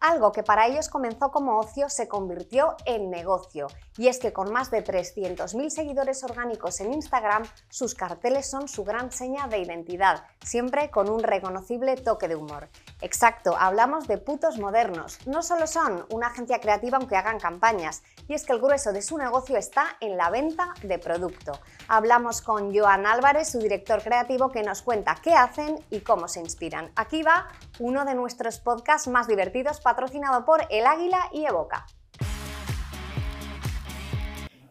Algo que para ellos comenzó como ocio se convirtió en negocio. Y es que con más de 300.000 seguidores orgánicos en Instagram, sus carteles son su gran seña de identidad, siempre con un reconocible toque de humor. Exacto, hablamos de putos modernos. No solo son una agencia creativa aunque hagan campañas, y es que el grueso de su negocio está en la venta de producto. Hablamos con Joan Álvarez, su director creativo, que nos cuenta qué hacen y cómo se inspiran. Aquí va uno de nuestros podcasts más divertidos patrocinado por El Águila y Evoca.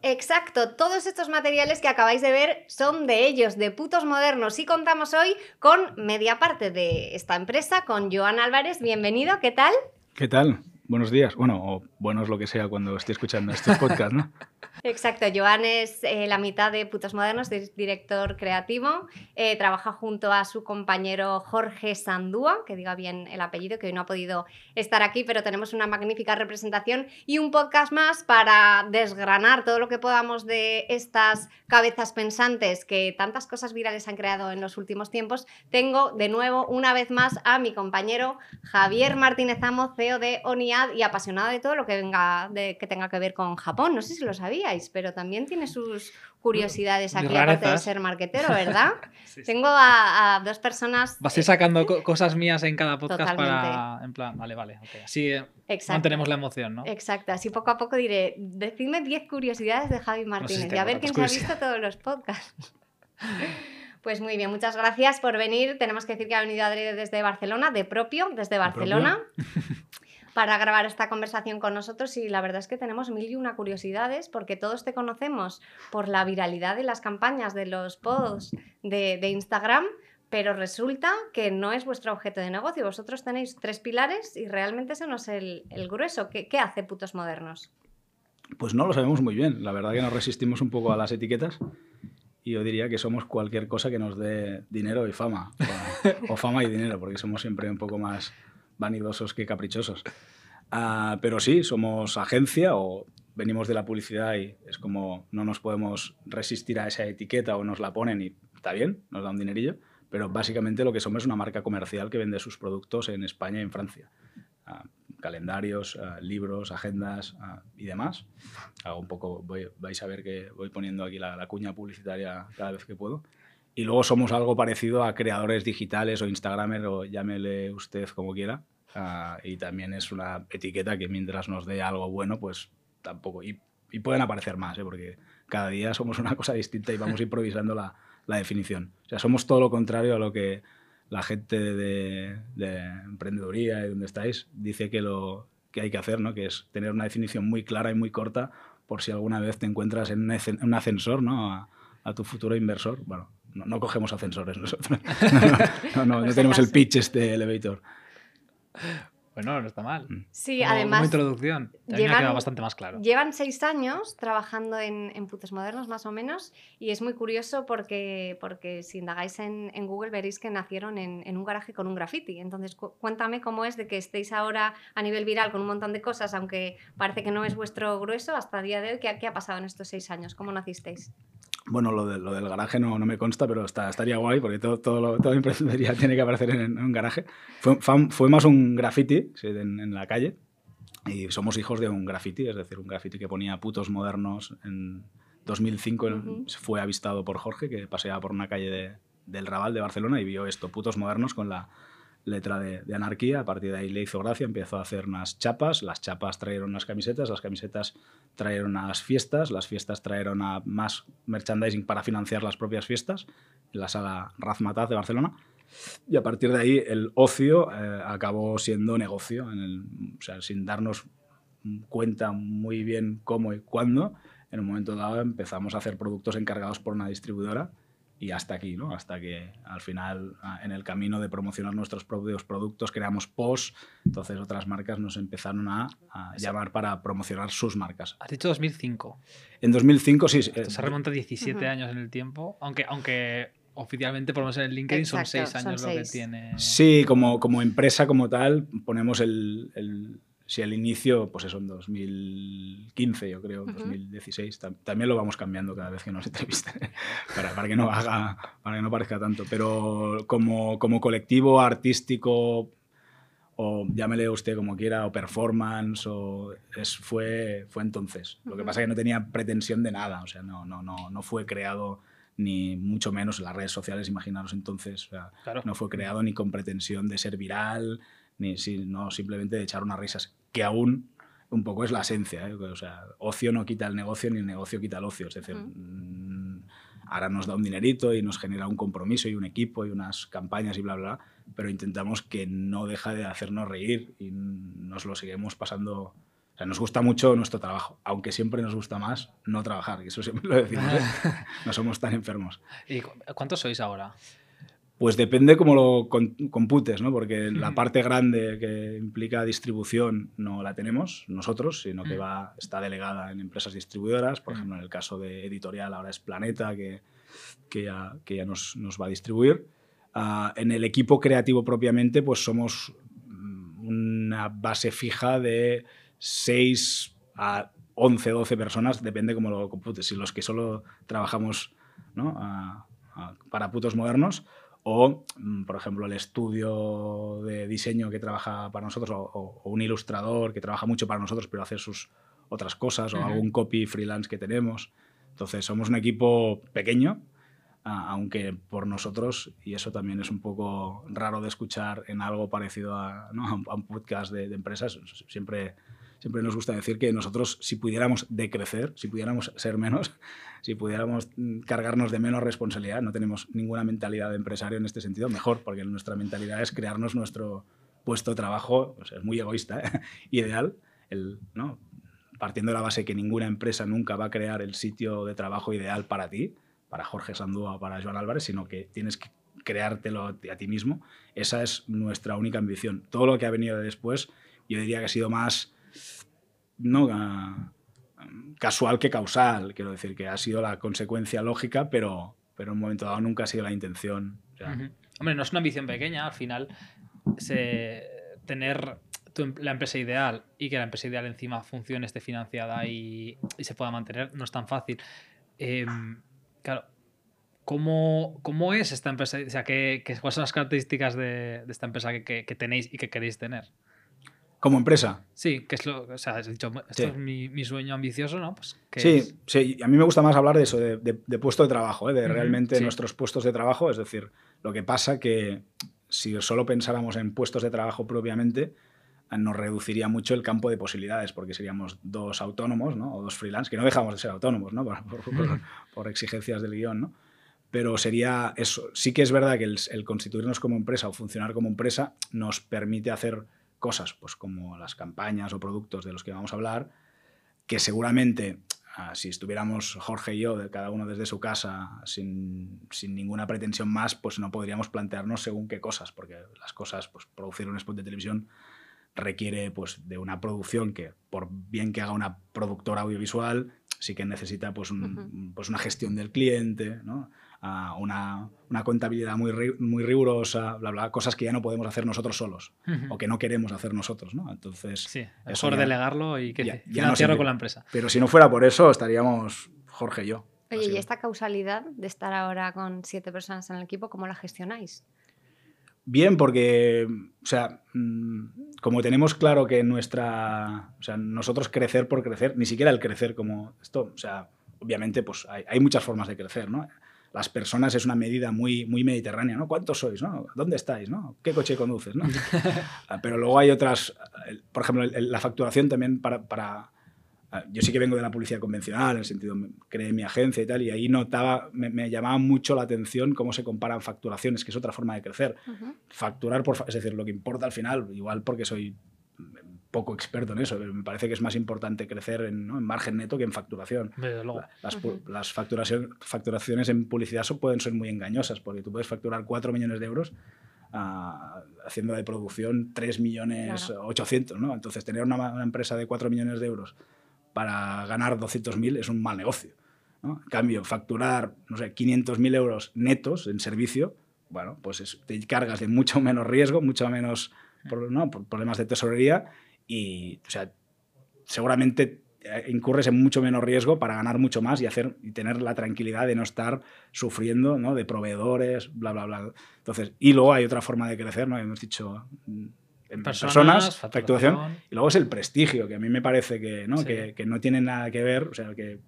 Exacto, todos estos materiales que acabáis de ver son de ellos, de putos modernos. Y contamos hoy con media parte de esta empresa, con Joan Álvarez. Bienvenido, ¿qué tal? ¿Qué tal? Buenos días. Bueno, o buenos lo que sea cuando esté escuchando estos podcasts, ¿no? Exacto, Joan es eh, la mitad de Putos Modernos, es director creativo, eh, trabaja junto a su compañero Jorge Sandúa, que diga bien el apellido, que hoy no ha podido estar aquí, pero tenemos una magnífica representación y un podcast más para desgranar todo lo que podamos de estas cabezas pensantes que tantas cosas virales han creado en los últimos tiempos. Tengo de nuevo, una vez más, a mi compañero Javier Martínez Amo, CEO de ONIAD y apasionado de todo lo que, venga que tenga que ver con Japón. No sé si lo sabía pero también tiene sus curiosidades aquí, aparte de ser marquetero, ¿verdad? Tengo a, dos personas. Vas a ir sacando cosas mías en cada podcast para. En plan, vale, vale. Así eh, mantenemos la emoción, ¿no? Exacto. Así poco a poco diré, decidme 10 curiosidades de Javi Martínez y a ver quién se ha visto todos los podcasts. Pues muy bien, muchas gracias por venir. Tenemos que decir que ha venido Adri desde Barcelona, de propio, desde Barcelona. para grabar esta conversación con nosotros y la verdad es que tenemos mil y una curiosidades porque todos te conocemos por la viralidad de las campañas de los posts de, Instagram, pero resulta que no es vuestro objeto de negocio. Vosotros tenéis tres pilares y realmente ese no es el, grueso. ¿Qué, ¿Qué, hace Putos Modernos? Pues no lo sabemos muy bien. La verdad que nos resistimos un poco a las etiquetas y yo diría que somos cualquier cosa que nos dé dinero y fama. O, o fama y dinero, porque somos siempre un poco más vanidosos que caprichosos. Ah, pero sí, somos agencia o venimos de la publicidad y es como no nos podemos resistir a esa etiqueta o nos la ponen y está bien, nos da un dinerillo, pero básicamente lo que somos es una marca comercial que vende sus productos en España y en Francia. Ah, calendarios, ah, libros, agendas y demás. Hago un poco, vais a ver que voy poniendo aquí la, la cuña publicitaria cada vez que puedo. Y luego somos algo parecido a creadores digitales o Instagramer o llámele usted como quiera. Ah, y también es una etiqueta que mientras nos dé algo bueno, pues tampoco. Y, y pueden aparecer más, ¿eh? porque cada día somos una cosa distinta y vamos improvisando la, la, definición. O sea, somos todo lo contrario a lo que la gente de, de emprendeduría y donde estáis dice que, lo, que hay que hacer, ¿no? que es tener una definición muy clara y muy corta por si alguna vez te encuentras en un ascensor ¿no? a, a tu futuro inversor. Bueno, no, cogemos ascensores nosotros. no, no, tenemos el pitch este elevator. Bueno, no está mal. Mm. Sí, además. Como introducción. Llevan, ha quedado bastante más claro. Llevan seis años trabajando en, en Putos Modernos, más o menos, y es muy curioso porque, porque si indagáis en, en Google veréis que nacieron en, en, un garaje con un graffiti. Entonces, cuéntame cómo es de que estéis ahora a nivel viral con un montón de cosas, aunque parece que no es vuestro grueso, hasta el día de hoy, ¿qué, qué ha pasado en estos seis años? ¿Cómo nacisteis? Bueno, lo, de, lo, del garaje no, no, me consta, pero está, estaría guay porque todo, todo, lo, toda emprendería tiene que aparecer en, un garaje. Fue, fue, más un graffiti en, en, la calle y somos hijos de un graffiti, es decir, un graffiti que ponía putos modernos en 2005. Fue avistado por Jorge, que paseaba por una calle de, del Raval de Barcelona y vio esto, putos modernos, con la, letra de, anarquía. A partir de ahí le hizo gracia, empezó a hacer unas chapas. Las chapas trajeron unas camisetas, las camisetas trajeron unas fiestas, las fiestas trajeron a más merchandising para financiar las propias fiestas en la sala Razmataz de Barcelona. Y a partir de ahí el ocio eh, acabó siendo negocio, en el, o sea, sin darnos cuenta muy bien cómo y cuándo. En un momento dado empezamos a hacer productos encargados por una distribuidora y hasta aquí, ¿no? Hasta que al final, ah, en el camino de promocionar nuestros propios productos, creamos post, entonces otras marcas nos empezaron a, llamar para promocionar sus marcas. Has dicho 2005. En 2005 sí. se eh, remonta 17 años en el tiempo, aunque, aunque oficialmente, por lo menos en el LinkedIn, son 6 años lo que tiene. Sí, como, como empresa como tal, ponemos el, el si al inicio, pues eso, en 2015, yo creo, 2016, también lo vamos cambiando cada vez que nos entrevisten, para, para, que no haga, para que no parezca tanto. Pero como, como colectivo artístico o llámele usted como quiera, o performance, o es, fue, fue entonces. Lo que pasa es que no tenía pretensión de nada, o sea, no, no, no, no fue creado ni mucho menos en las redes sociales, imaginaros entonces, no fue creado ni con pretensión de ser viral, ni no, simplemente de echar unas risas, que aún un poco es la esencia, ¿eh? o sea, ocio no quita el negocio ni el negocio quita el ocio, es decir, mm, ahora nos da un dinerito y nos genera un compromiso y un equipo y unas campañas y bla, bla, bla pero intentamos que no deja de hacernos reír y nos lo seguimos pasando. O sea, nos gusta mucho nuestro trabajo, aunque siempre nos gusta más no trabajar, y eso siempre lo decimos, ¿eh? no somos tan enfermos. ¿Y cuántos sois ahora? Pues depende cómo lo computes, ¿no? porque la parte grande que implica distribución no la tenemos nosotros, sino que va, está delegada en empresas distribuidoras. Por ejemplo, en el caso de editorial ahora es Planeta, que, que ya, que ya nos, nos va a distribuir. Ah, en el equipo creativo propiamente, pues somos mm, una base fija de 6 a 11, 12 personas, depende cómo lo computes. Si los que solo trabajamos para putos modernos, o, mm, por ejemplo, el estudio de diseño que trabaja para nosotros, o, un ilustrador que trabaja mucho para nosotros, pero hace sus otras cosas, o algún copy freelance que tenemos. Entonces, somos un equipo pequeño, aunque por nosotros, y eso también es un poco raro de escuchar en algo parecido a, un podcast de, empresas, siempre, siempre nos gusta decir que nosotros si pudiéramos decrecer, si pudiéramos ser menos, si pudiéramos cargarnos de menos responsabilidad, no tenemos ninguna mentalidad de empresario en este sentido, mejor, porque nuestra mentalidad es crearnos nuestro puesto de trabajo, es muy egoísta, ¿eh? ideal, el, ¿no? partiendo de la base que ninguna empresa nunca va a crear el sitio de trabajo ideal para ti, para Jorge Sandúa o para Joan Álvarez, sino que tienes que creártelo a ti mismo. Esa es nuestra única ambición. Todo lo que ha venido después, yo diría que ha sido más no ah, casual que causal. Quiero decir que ha sido la consecuencia lógica, pero, pero en un momento dado nunca ha sido la intención. Hombre, no es una ambición pequeña. Al final, tener em, la empresa ideal y que la empresa ideal encima funcione, esté financiada y, se pueda mantener, no es tan fácil. Em, Claro. ¿Cómo, ¿Cómo, es esta empresa? O sea, ¿qué, cuáles son las características de, esta empresa que, que, tenéis y que queréis tener? ¿Como empresa? Sí, que es lo. O sea, has dicho, esto es mi, mi, sueño ambicioso, ¿no? Pues, sí, sí, a mí me gusta más hablar de eso, de, de, puesto de trabajo, ¿eh? de realmente nuestros puestos de trabajo. Es decir, lo que pasa que si solo pensáramos en puestos de trabajo propiamente, nos reduciría mucho el campo de posibilidades, porque seríamos dos autónomos ¿no? o dos freelance, que no dejamos de ser autónomos ¿no? por, exigencias del guion. ¿no? Pero sería eso. Sí que es verdad que el, constituirnos como empresa o funcionar como empresa nos permite hacer cosas pues, como las campañas o productos de los que vamos a hablar, que seguramente ah, si estuviéramos Jorge y yo, de cada uno desde su casa, sin, sin, ninguna pretensión más, pues no podríamos plantearnos según qué cosas, porque las cosas, pues producir un spot de televisión requiere pues, de una producción que, por bien que haga una productora audiovisual, sí que necesita pues, pues una gestión del cliente, ¿no? Una, una, contabilidad muy, muy rigurosa, bla, bla, cosas que ya no podemos hacer nosotros solos o que no queremos hacer nosotros. ¿no? Entonces, sí, mejor delegarlo y que ya, financiarlo con la empresa. Pero si no fuera por eso, estaríamos Jorge y yo. Oye, ¿y esta causalidad de estar ahora con siete personas en el equipo, cómo la gestionáis? Bien, porque, o sea, mm, como tenemos claro que nuestra, o sea, nosotros crecer por crecer, ni siquiera el crecer como esto, o sea, obviamente, pues hay, muchas formas de crecer, ¿no? Las personas es una medida muy, muy mediterránea, ¿no? ¿Cuántos sois, no? ¿Dónde estáis, no? ¿Qué coche conduces, no? Ah, pero luego hay otras, por ejemplo, la facturación también para, para Ah, yo sí que vengo de la publicidad convencional, en el sentido, creé mi agencia y tal, y ahí notaba, me, llamaba mucho la atención cómo se comparan facturaciones, que es otra forma de crecer. Facturar, por, es decir, lo que importa al final, igual porque soy poco experto en eso, me parece que es más importante crecer en, margen neto que en facturación. Las, las facturaciones en publicidad pueden ser muy engañosas, porque tú puedes facturar 4 millones de euros ah, haciendo de producción 3 millones 800, ¿no? Entonces, tener una, una, empresa de 4 millones de euros para ganar 200.000 es un mal negocio. En cambio, facturar, no sé, 500.000 euros netos en servicio, bueno, pues te cargas de mucho menos riesgo, mucho menos problemas de tesorería y, o sea, seguramente eh, incurres en mucho menos riesgo para ganar mucho más y, hacer, y tener la tranquilidad de no estar sufriendo ¿no? de proveedores, bla, bla, bla. Entonces, y luego hay otra forma de crecer, ¿no? Hemos dicho, mm, en Personas, personas, facturación. facturación, y luego es el prestigio, que a mí me parece que no, Sí. que, que no tiene nada que ver, o sea, que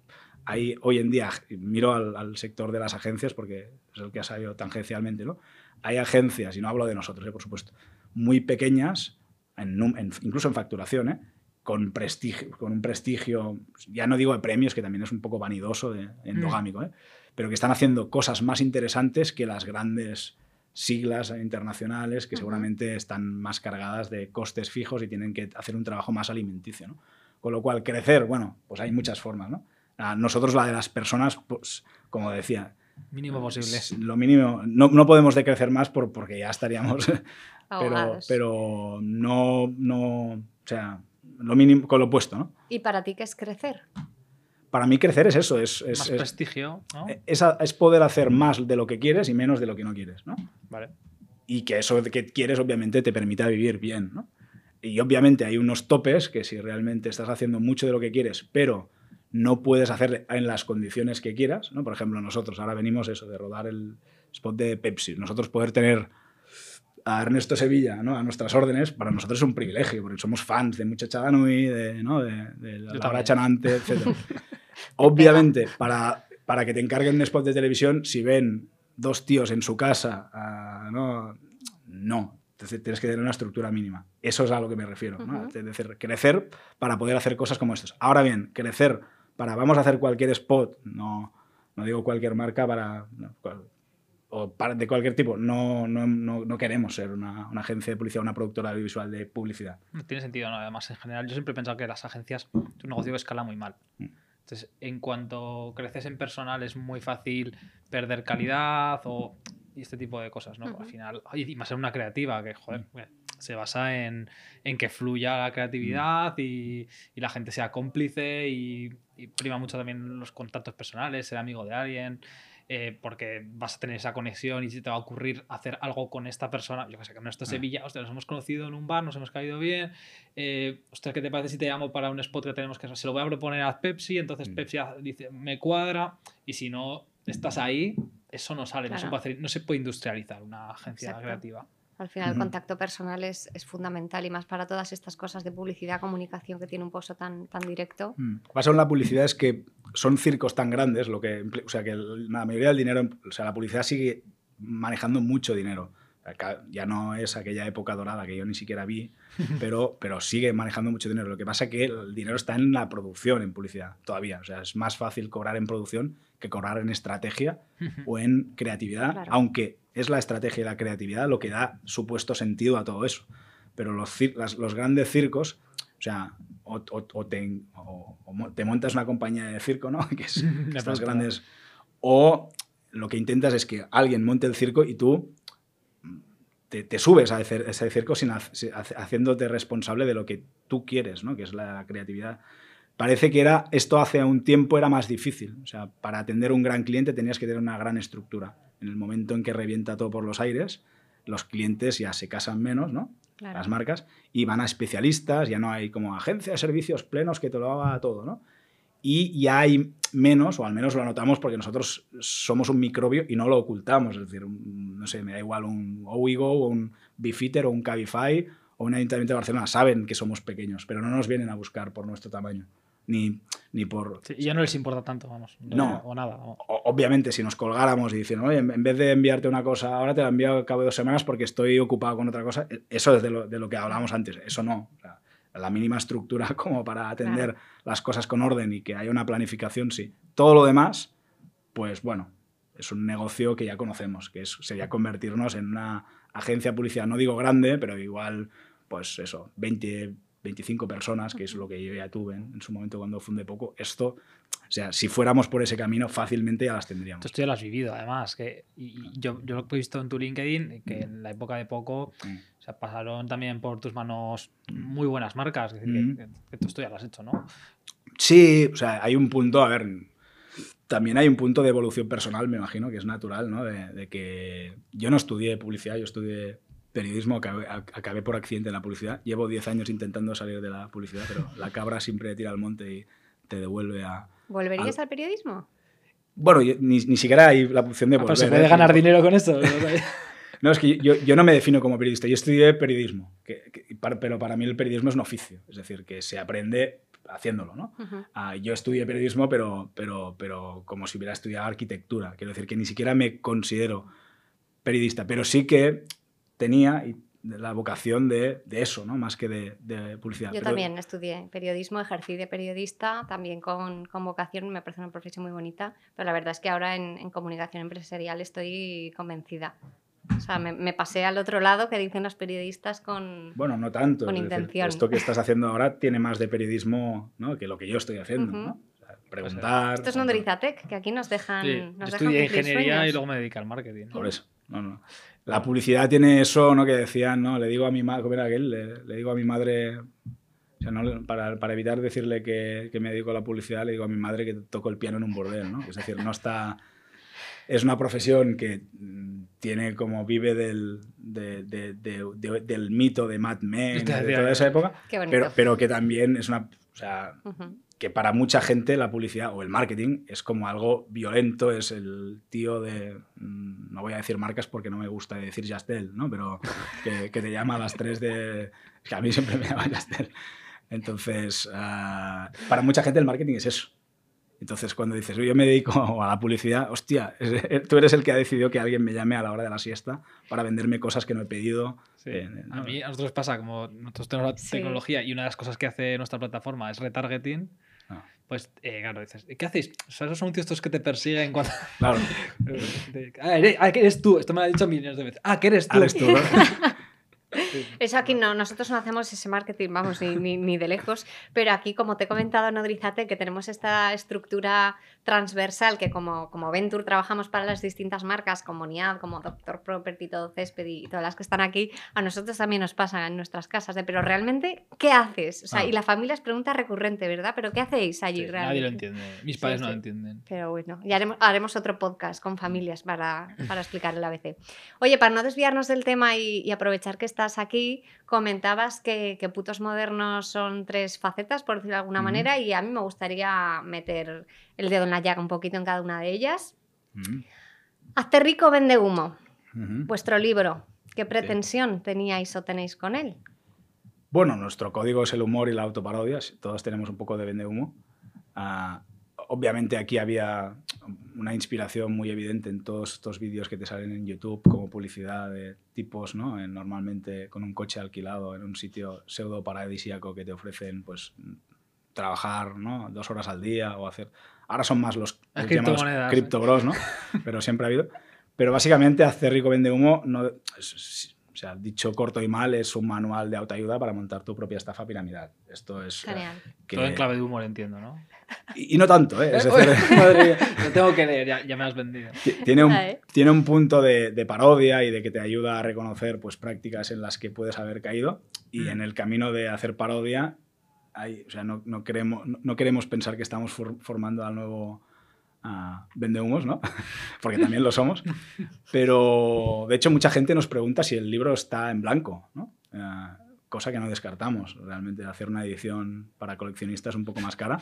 hay hoy en día, miro al, al sector de las agencias porque es el que ha salido tangencialmente, ¿no? Hay agencias, y no hablo de nosotros, ¿eh? por supuesto, muy pequeñas, en num- en- incluso en facturación, ¿eh? con, prestigio, con un prestigio, ya no digo de premios, que también es un poco vanidoso, de, endogámico, ¿eh? pero que están haciendo cosas más interesantes que las grandes siglas internacionales que seguramente están más cargadas de costes fijos y tienen que hacer un trabajo más alimenticio. ¿no? Con lo cual, crecer, bueno, pues hay muchas formas. ¿no? A nosotros la de las personas, pues, como decía, Mínimo posible. es lo mínimo, no, no podemos decrecer más por, porque ya estaríamos, pero, pero no, no, o sea, lo mínimo con lo opuesto, ¿no? ¿Y para ti qué es crecer? Para mí crecer es eso, es, es, Más es- prestigio, ¿no? es es poder hacer más de lo que quieres y menos de lo que no quieres, ¿no? Vale. y que eso de que quieres obviamente te permita vivir bien, ¿no? Y obviamente hay unos topes que si realmente estás haciendo mucho de lo que quieres, pero no puedes hacer en las condiciones que quieras, ¿no? Por ejemplo, nosotros ahora venimos eso de rodar el spot de Pepsi, nosotros poder tener a Ernesto Sevilla, ¿no? A nuestras órdenes, para nosotros es un privilegio, porque somos fans de Muchacha Danui, de, ¿no? de, de la Laura. Chanante, etc. Obviamente, para, para que te encarguen un spot de televisión, si ven dos tíos en su casa, ah, no, no. Entonces tienes que tener una estructura mínima. Eso es a lo que me refiero. ¿no? Ujú. Es decir, crecer para poder hacer cosas como estas. Ahora bien, crecer para vamos a hacer cualquier spot, no, no digo cualquier marca para, no, cual- o para- de cualquier tipo. No, no, no, no queremos ser una, una agencia de publicidad, una productora audiovisual de publicidad. No tiene sentido, ¿no? Además, en general, yo siempre he pensado que las agencias es un negocio que escala muy mal. Mm. Entonces, en cuanto creces en personal, es muy fácil perder calidad o y este tipo de cosas, ¿no? Al final, y más en una creativa que, joder, Mm. Se basa en, en que fluya la creatividad y, y la gente sea cómplice y, y prima mucho también los contactos personales, ser amigo de alguien. eh, porque vas a tener esa conexión y si te va a ocurrir hacer algo con esta persona, yo que sé, que Ernesto Ah. Sevilla, hostia, nos hemos conocido en un bar, nos hemos caído bien, eh, ostras, ¿qué te parece si te llamo para un spot que tenemos que hacer? Se lo voy a proponer a Pepsi, entonces Mm. Pepsi dice, me cuadra, y si no estás ahí, eso no sale, no, se puede hacer- no se puede industrialitzar una agencia Exacto. creativa. Al final el contacto personal es, es fundamental y más para todas estas cosas de publicidad, comunicación que tiene un pozo tan, tan directo. Mm. Lo que pasa con la publicidad es que son circos tan grandes, lo que, o sea, que la mayoría del dinero, o sea, la publicidad sigue manejando mucho dinero. Ya no es aquella época dorada que yo ni siquiera vi, pero, pero sigue manejando mucho dinero. Lo que pasa es que el dinero está en la producción en publicidad todavía. O sea, es más fácil cobrar en producción que cobrar en estrategia o en creatividad, Claro. aunque es la estrategia y la creatividad lo que da supuesto sentido a todo eso. Pero los, las- los grandes circos, o sea, o, o- o te, o- montas una compañía de circo, ¿no? Que es estas grandes. O lo que intentas es que alguien monte el circo y tú te, te subes a ese, circo sin haciéndote responsable de lo que tú quieres, ¿no? Que es la creatividad. Parece que era, esto hace un tiempo era más difícil. O sea, para atender un gran cliente tenías que tener una gran estructura. En el momento en que revienta todo por los aires, los clientes ya se casan menos, ¿no? Claro. las marcas, y van a especialistas, ya no hay como agencia de servicios plenos que te lo haga todo, ¿no? Y ya hay menos, o al menos lo notamos porque nosotros somos un microbio y no lo ocultamos, es decir, un- no sé, me da igual un Owigo o un Bifitter o un Cabify o un Ayuntamiento de Barcelona, saben que somos pequeños, pero no nos vienen a buscar por nuestro tamaño, ni, ni por... Sí, y ya no les importa tanto, vamos. No. O nada. vamos. Obviamente, si nos colgáramos y diciendo, oye, en vez de enviarte una cosa, ahora te la envío al cabo de dos semanas porque estoy ocupado con otra cosa, e- eso es de lo, de lo que hablábamos antes, eso no. O sea, la mínima estructura como para atender las cosas con orden y que haya una planificación, sí. Todo lo demás, pues bueno, es un negocio que ya conocemos, que es, sería convertirnos en una agencia publicidad, no digo grande, pero igual, pues eso, 20, 25 personas, que es lo que yo ya tuve en, en su momento cuando fundé poco. Esto, o sea, si fuéramos por ese camino, fácilmente ya las tendríamos. Esto ya lo has vivido, además. Que, y y yo, yo lo que he visto en tu LinkedIn, que en la época de poco, Mm. o sea, pasaron también por tus manos muy buenas marcas. Es decir, Mm. que, que tú esto ya lo has hecho, ¿no? Sí, o sea, hay un punto, a ver, también hay un punto de evolución personal, me imagino, que es natural, ¿no? De, de que yo no estudié publicidad, yo estudié periodismo, acabé, ac- acabé por accidente en la publicidad. Llevo 10 años intentando salir de la publicidad, pero la cabra siempre tira al monte y te devuelve a... ¿Volverías al periodismo? Bueno, yo- ni, ni siquiera hay la opción de Ah, volver. pero se ¿eh? puede ganar dinero con esto. No, es que yo, yo, no me defino como periodista, yo estudié periodismo, que, pero para mí el periodismo es un oficio, es decir, que se aprende haciéndolo, ¿no? uh, yo estudié periodismo, pero, pero, pero como si hubiera estudiado arquitectura, quiero decir que ni siquiera me considero periodista, pero sí que tenía la vocación de, de eso, ¿no? Más que de, de publicidad. Yo también estudié periodismo, ejercí de periodista, también con, con, vocación, me parece una profesión muy bonita, pero la verdad es que ahora en, en comunicación empresarial estoy convencida. O sea, me, me, pasé al otro lado que dicen los periodistas con Bueno, no tanto. Con intención. esto que estás haciendo ahora tiene más de periodismo ¿no? que lo que yo estoy haciendo, uh -huh. ¿no? O sea, preguntar... Esto es Nodrizatec, que aquí nos dejan... Sí, nos yo estudié dejan ingeniería sueños. y luego me dediqué al marketing. Por eso. No, no. La publicidad tiene eso, ¿no? Que decían, ¿no? Le digo a mi madre, ¿cómo era aquel? Le, le, digo a mi madre, o sea, ¿no? para, para evitar decirle que, que, me dedico a la publicidad, le digo a mi madre que toco el piano en un bordel, ¿no? Es decir, no está... Es una profesión que mm, tiene como vive del, de, de, de, del mito de Mad Men, de toda esa época, pero, pero que también es una... O sea, uh -huh que para mucha gente la publicidad o el marketing es como algo violento, es el tío de, mm, no voy a decir marcas porque no me gusta decir Jastel, ¿no? pero que, que te llama a las 3 de... que a mí siempre me llama Jastel. Entonces, uh, para mucha gente el marketing es eso. Entonces, cuando dices, yo me dedico a la publicidad, hostia, tú eres el que ha decidido que alguien me llame a la hora de la siesta para venderme cosas que no he pedido. Sí. Eh, ¿no? A mí, a nosotros pasa, como nosotros tenemos la sí. tecnología y una de las cosas que hace nuestra plataforma es retargeting. Pues, eh, claro, dices, ¿qué hacéis? O sea, esos anuncios estos que te persiguen cuando... Claro. ah, eres, ah, eres tú, esto me lo ha dicho millones de veces. Ah, que eres tú. Ah, eres tú, ¿no? Eso aquí no, nosotros no hacemos ese marketing, vamos, ni, ni, ni, de lejos, pero aquí, como te he comentado, Nodrizate, que tenemos esta estructura transversal que como, como Venture trabajamos para las distintas marcas, como NIAD, como Doctor Property, todo Césped y todas las que están aquí, a nosotros también nos pasa en nuestras casas, de, pero realmente, ¿qué haces? O sea, ah. y la familia es pregunta recurrente, ¿verdad? ¿Pero qué hacéis allí sí, realmente? Nadie lo entiende, mis padres sí, no lo entienden. Pero bueno, ya haremos, haremos otro podcast con familias para, para explicar el ABC. Oye, para no desviarnos del tema y, y aprovechar que estás aquí, comentabas que, que, putos modernos son tres facetas, por decirlo de alguna manera, y a mí me gustaría meter el dedo en la llaga un poquito en cada una de ellas. -huh. Hazte rico, vende humo. Vuestro libro, ¿qué pretensión sí. teníais o tenéis con él? Bueno, nuestro código es el humor y la autoparodia. Todos tenemos un poco de vende humo. Uh, obviamente aquí había una inspiración muy evidente en todos estos vídeos que te salen en YouTube como publicidad de tipos, ¿no? Normalmente con un coche alquilado en un sitio pseudo paradisíaco que te ofrecen, pues, trabajar, ¿no? Dos horas al día o hacer... Ahora son más los, Crypto Bros, ¿no? Pero siempre ha habido. Pero básicamente hacer rico vende humo, no, sea, dicho corto y mal, es un manual de autoayuda para montar tu propia estafa piramidal. Esto es... Genial. Que... Todo en clave de humor, entiendo, ¿no? Y, y no tanto, ¿eh? Es decir... Madre lo tengo que leer, ya, ya, me has vendido. Tiene un, tiene un punto de, de, parodia y de que te ayuda a reconocer pues, prácticas en las que puedes haber caído. Y mm. en el camino de hacer parodia, hay, o sea, no, no, queremos, no, no queremos pensar que estamos for, formando al nuevo uh, vendehumos, ¿no? Porque también lo somos. Pero, de hecho, mucha gente nos pregunta si el libro está en blanco, ¿no? Uh, cosa que no descartamos. Realmente hacer una edición para coleccionistas un poco más cara.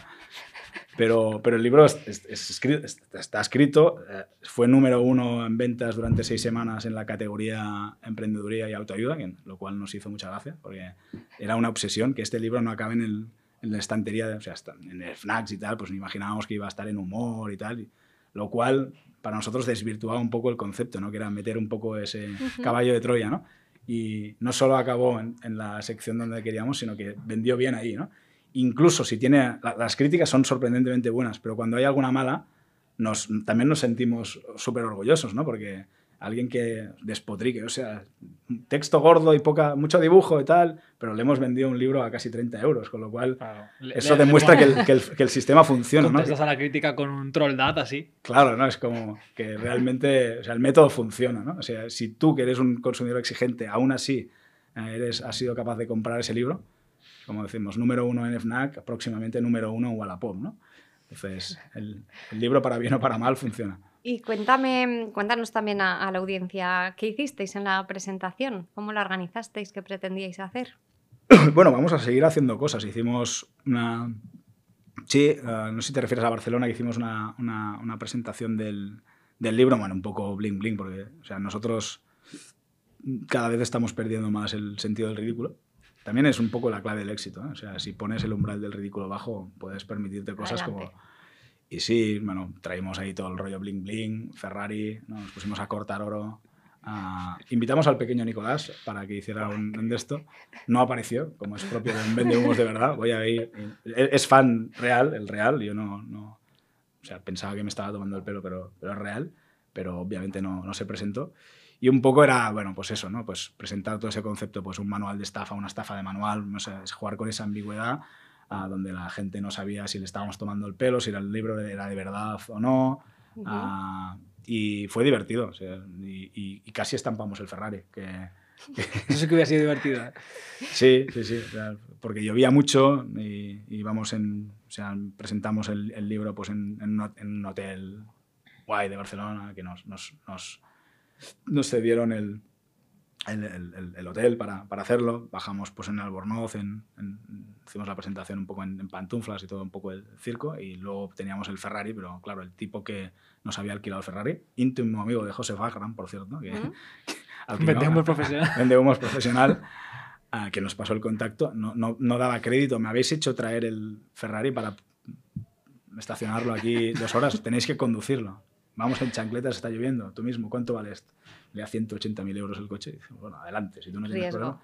Pero, pero el libro es, es, es, está escrito, eh, fue número uno en ventas durante seis semanas en la categoría emprendeduría y autoayuda, lo cual nos hizo mucha gracia, porque era una obsesión que este libro no acabe en, el, en la estantería, o sea, en el FNACs y tal, pues imaginábamos que iba a estar en humor y tal, y, lo cual para nosotros desvirtuaba un poco el concepto, ¿no? que era meter un poco ese uh -huh. caballo de Troya, ¿no? y no solo acabó en, en, la sección donde queríamos, sino que vendió bien ahí, ¿no? Incluso si tiene... La, las críticas son sorprendentemente buenas, pero cuando hay alguna mala, nos, también nos sentimos súper orgullosos, ¿no? Porque alguien que despotrique, o sea, texto gordo y poca, mucho dibujo y tal, pero le hemos vendido un libro a casi 30 euros, con lo cual claro. eso le, demuestra le, que, el, que, el, que, el, sistema funciona. Contestas ¿no? a la crítica con un troll data así. Claro, ¿no? Es como que realmente, o sea, el método funciona, ¿no? O sea, si tú que eres un consumidor exigente, aún así eh, eres, has sido capaz de comprar ese libro, como decimos, número uno en FNAC, próximamente número uno en Wallapop, ¿no? Entonces, el, el libro para bien o para mal funciona. Y cuéntame, cuéntanos también a, a, la audiencia qué hicisteis en la presentación, cómo la organizasteis, qué pretendíais hacer. Bueno, vamos a seguir haciendo cosas. Hicimos una. Sí, uh, no sé si te refieres a Barcelona, que hicimos una, una, una presentación del, del, libro, bueno, un poco bling bling, porque o sea, nosotros cada vez estamos perdiendo más el sentido del ridículo. También es un poco la clave del éxito. ¿eh? O sea, si pones el umbral del ridículo bajo, puedes permitirte cosas Adelante. como... Y sí, bueno, traímos ahí todo el rollo bling bling, Ferrari, ¿no? nos pusimos a cortar oro. ah, invitamos al pequeño Nicolás para que hiciera un, un de esto. No apareció, como es propio de un vende humos de verdad. Voy a ir. Es es fan real, el real. Yo no, no. O sea, pensaba que me estaba tomando el pelo, pero, pero es real. Pero obviamente no, no se presentó. Y un poco era, bueno, pues eso, ¿no? Pues presentar todo ese concepto, pues un manual de estafa, una estafa de manual, no sé, es jugar con esa ambigüedad ah, donde la gente no sabía si le estábamos tomando el pelo, si el libro era de verdad o no. Ah, y fue divertido, o sea, y, y- y casi estampamos el Ferrari, que, Eso sí que hubiera sido divertido. ¿eh? Sí, sí, sí. o sea, porque llovía mucho y, y íbamos en. O sea, presentamos el, el libro pues en, en un hotel guay de Barcelona que nos, nos, nos, nos cedieron el, el, el- el- el hotel para, para hacerlo. Bajamos pues en Albornoz, en, en- hicimos la presentación un poco en, en pantuflas y todo un poco el circo. Y luego teníamos el Ferrari, pero claro, el tipo que nos había alquilado el Ferrari, íntimo amigo de José Vagram, por cierto, que, al que Vendemos profesional. vende humos profesional, ah, que nos pasó el contacto, no, no, no daba crédito. Me habéis hecho traer el Ferrari para estacionarlo aquí dos horas. Tenéis que conducirlo. Vamos en chancletas, está lloviendo. Tú mismo, ¿cuánto vale esto? Le da 180.000 euros el coche. Y dice, bueno, adelante, si tú no tienes problema.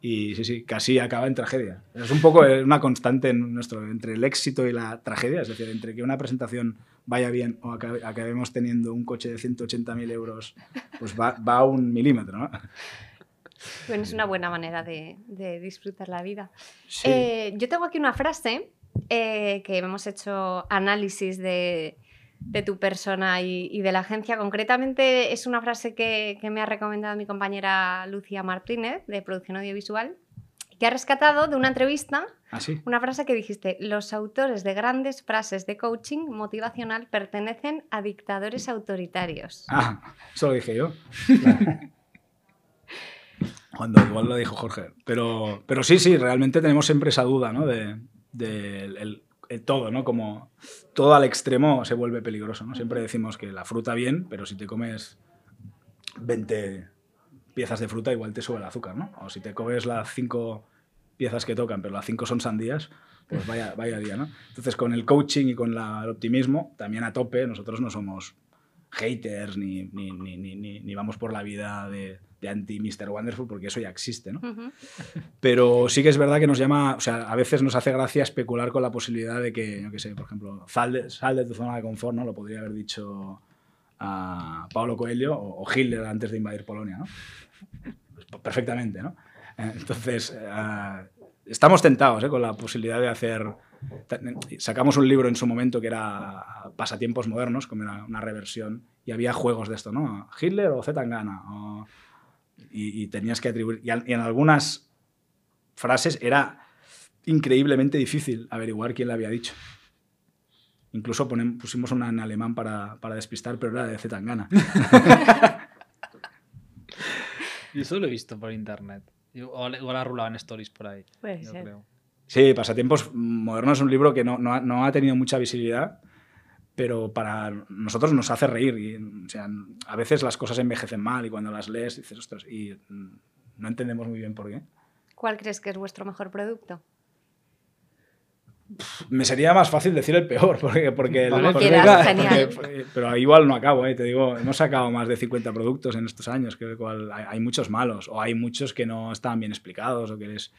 Y sí, sí, casi acaba en tragedia. Es un poco eh, una constante en nuestro, entre el éxito y la tragedia. Es decir, entre que una presentación vaya bien o acabe- acabemos teniendo un coche de 180.000 euros, pues va, va a un milímetro, ¿no? Bueno, es una buena manera de, de disfrutar la vida. Sí. Eh, yo tengo aquí una frase eh, que hemos hecho análisis de, de tu persona y, y de la agencia. Concretamente es una frase que, que me ha recomendado mi compañera Lucía Martínez de Producción Audiovisual, que ha rescatado de una entrevista ¿Ah, sí? una frase que dijiste, los autores de grandes frases de coaching motivacional pertenecen a dictadores autoritarios. Ah, eso lo dije yo. Cuando igual lo dijo Jorge. Pero, pero sí, sí, realmente tenemos siempre esa duda, ¿no? De, de el- el- el todo, ¿no? Como todo al extremo se vuelve peligroso, ¿no? Siempre decimos que la fruta bien, pero si te comes 20 piezas de fruta igual te sube el azúcar, ¿no? O si te comes las 5 piezas que tocan, pero las 5 son sandías, pues vaya, día, ¿no? Entonces con el coaching y con el optimismo, también a tope, nosotros no somos haters ni, ni, ni- ni vamos por la vida de, de anti-Mr. Wonderful, porque eso ya existe, ¿no? Ujú. Pero sí que es verdad que nos llama, o sea, a veces nos hace gracia especular con la posibilidad de que, yo qué sé, por ejemplo, sal de, sal de tu zona de confort, ¿no? Lo podría haber dicho a Pablo Coelho o, Hitler antes de invadir Polonia, ¿no? Pues perfectamente, ¿no? Entonces, eh, estamos tentados ¿eh? con la posibilidad de hacer... Sacamos un libro en su momento que era Pasatiempos Modernos, como era una reversión, y había juegos de esto, ¿no? Hitler o Zetangana, o- y, y tenías que atribuir... Y, al- y en algunas frases era increíblemente difícil averiguar quién la había dicho. Incluso ponem- pusimos una en alemán para, para despistar, pero era de Zetangana. Yo eso lo he visto por internet. Ha rulado en stories por ahí. Puede yo ser. creo. Sí, Pasatiempos Modernos es un libro que no, no ha, no ha tenido mucha visibilidad, pero para nosotros nos hace reír. Y, o sea, a veces las cosas envejecen mal y cuando las lees dices, ostras, y mm, no entendemos muy bien por qué. ¿Cuál crees que es vuestro mejor producto? Me sería más fácil decir el peor, porque... porque, Como porque- quieras, porque- genial. porque- pero igual no acabo, ¿eh? te digo, hemos sacado más de 50 productos en estos años, que igual hay, hay muchos malos, o hay muchos que no están bien explicados, o que les...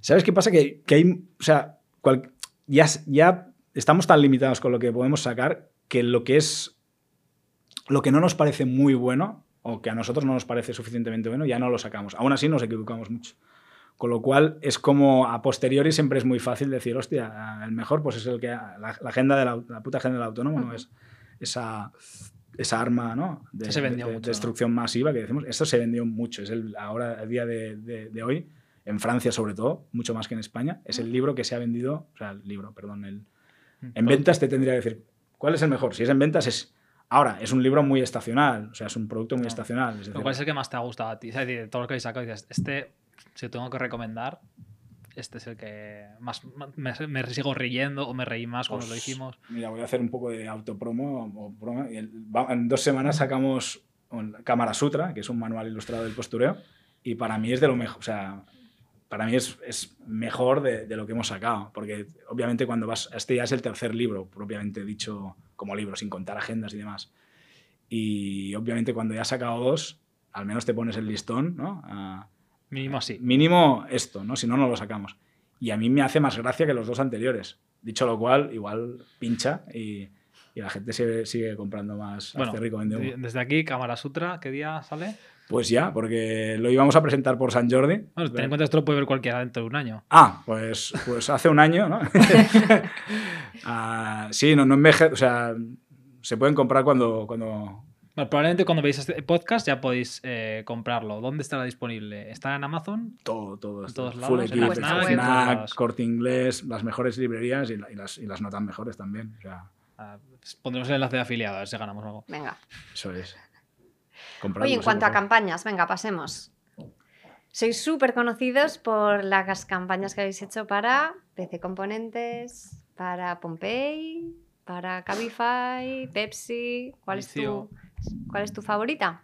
¿Sabes qué pasa? Que, que hay, o sea, cual- ya, ya estamos tan limitados con lo que podemos sacar que lo que es, lo que no nos parece muy bueno, o que a nosotros no nos parece suficientemente bueno, ya no lo sacamos. Aún así nos equivocamos mucho. Con lo cual es como a posteriori siempre es muy fácil decir, hostia, el mejor pues es el que la, la agenda de la, la puta agenda del autónomo no es esa, esa arma ¿no? de, Se vendió de- de mucho, ¿no? destrucción masiva que decimos. Esto se vendió mucho. Es el, ahora, el día de, de- de hoy, en Francia sobre todo, mucho más que en España, es el libro que se ha vendido, o sea, el libro, perdón, el, en ventas te tendría que decir, ¿cuál es el mejor? Si es en ventas es... Ahora, es un libro muy estacional, o sea, es un producto muy No. estacional. es decir, ¿Cuál es el que más te ha gustado a ti? Es decir, de todos los que habéis sacado, dices, este, si lo tengo que recomendar, este es el que más me, me sigo riendo o me reí más cuando lo Pues, hicimos. Mira, voy a hacer un poco de autopromo. o promo, y el- va- En dos semanas sacamos Cámara Sutra, que es un manual ilustrado del postureo, y para mí es de lo mejor, o sea, para mí es, es mejor de, de, lo que hemos sacado, porque obviamente cuando vas, este ya es el tercer libro, propiamente dicho como libro, sin contar agendas y demás. Y obviamente cuando ya has sacado dos, al menos te pones el listón, ¿no? A, mínimo así. Mínimo esto, ¿no? Si no, no lo sacamos. Y a mí me hace más gracia que los dos anteriores. Dicho lo cual, igual pincha y, y la gente sigue, sigue comprando más bueno, rico Desde aquí, Cámara Sutra, ¿qué día sale? Pues ya, porque lo íbamos a presentar por San Jordi. Bueno, ten en cuenta que esto lo puede ver cualquiera dentro de un año. Ah, pues, pues hace un año, ¿no? uh, sí, no, no envejece, o sea, se pueden comprar cuando... cuando... Bueno, probablemente cuando veáis este podcast ya podéis eh, comprarlo. ¿Dónde estará disponible? ¿Está en Amazon? Todo, todo. En todos lados. Full Equip, Snack, Snack, Corte Inglés, las mejores librerías y, la, y, las, y las no tan mejores también. O sea, ah, pues pondremos el enlace de afiliado a ver si ganamos algo. Venga. Eso es. Oye, en cuanto a campañas, venga, pasemos. Sois súper conocidos por las campañas que habéis hecho para PC Componentes, para Pompey, para Cabify, Pepsi. ¿Cuál es tu, cuál es tu favorita?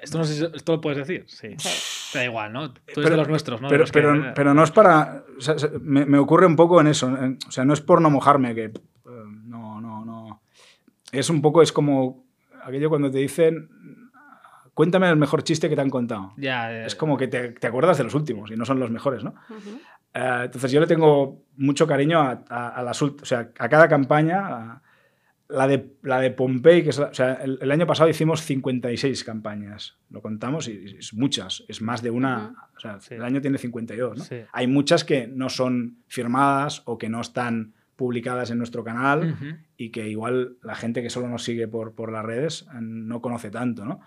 Esto, no sé si, esto lo puedes decir, sí. sí. Da igual, ¿no? Tú eres pero, de los nuestros, ¿no? Pero, los pero, que... pero, no es para. O sea, me, me, ocurre un poco en eso. En, o sea, no es por no mojarme, que. No, no, no. Es un poco, es como aquello cuando te dicen. Cuéntame el mejor chiste que te han contado. Ya, ya, es como que te, te, acuerdas de los últimos y no son los mejores, ¿no? Uh -huh. uh, entonces yo le tengo mucho cariño a, a, a las, o sea, a cada campaña. A, la de, la de Pompey, que es, o sea, el, el, año pasado hicimos 56 campañas, lo contamos y es muchas, es más de una, uh -huh. o sea, sí. el año tiene 52, ¿no? Sí. Hay muchas que no son firmadas o que no están publicadas en nuestro canal Uh -huh. y que igual la gente que solo nos sigue por, por las redes eh, no conoce tanto, ¿no?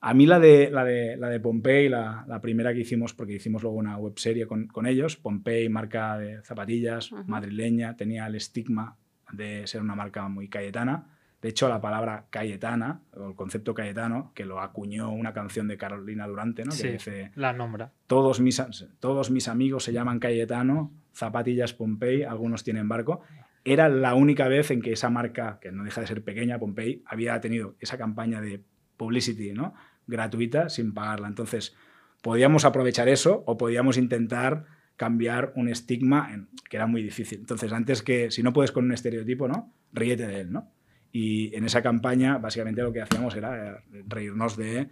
A mí la de, la de, la de Pompey, la, la, primera que hicimos, porque hicimos luego una webserie con, con ellos, Pompey, marca de zapatillas, Uh -huh. madrileña, tenía el estigma de ser una marca muy cayetana. De hecho, la palabra cayetana, o el concepto cayetano, que lo acuñó una canción de Carolina Durante, ¿no? Sí, que dice, la nombra. Todos mis, todos mis amigos se llaman Cayetano, zapatillas Pompey, algunos tienen barco. Era la única vez en que esa marca, que no deja de ser pequeña, Pompey, había tenido esa campaña de publicity ¿no? gratuita sin pagarla. Entonces, podíamos aprovechar eso o podíamos intentar cambiar un estigma que era muy difícil. Entonces, antes que, si no puedes con un estereotipo, ¿no? Ríete de él, ¿no? Y en esa campaña, básicamente lo que hacíamos era eh, reírnos de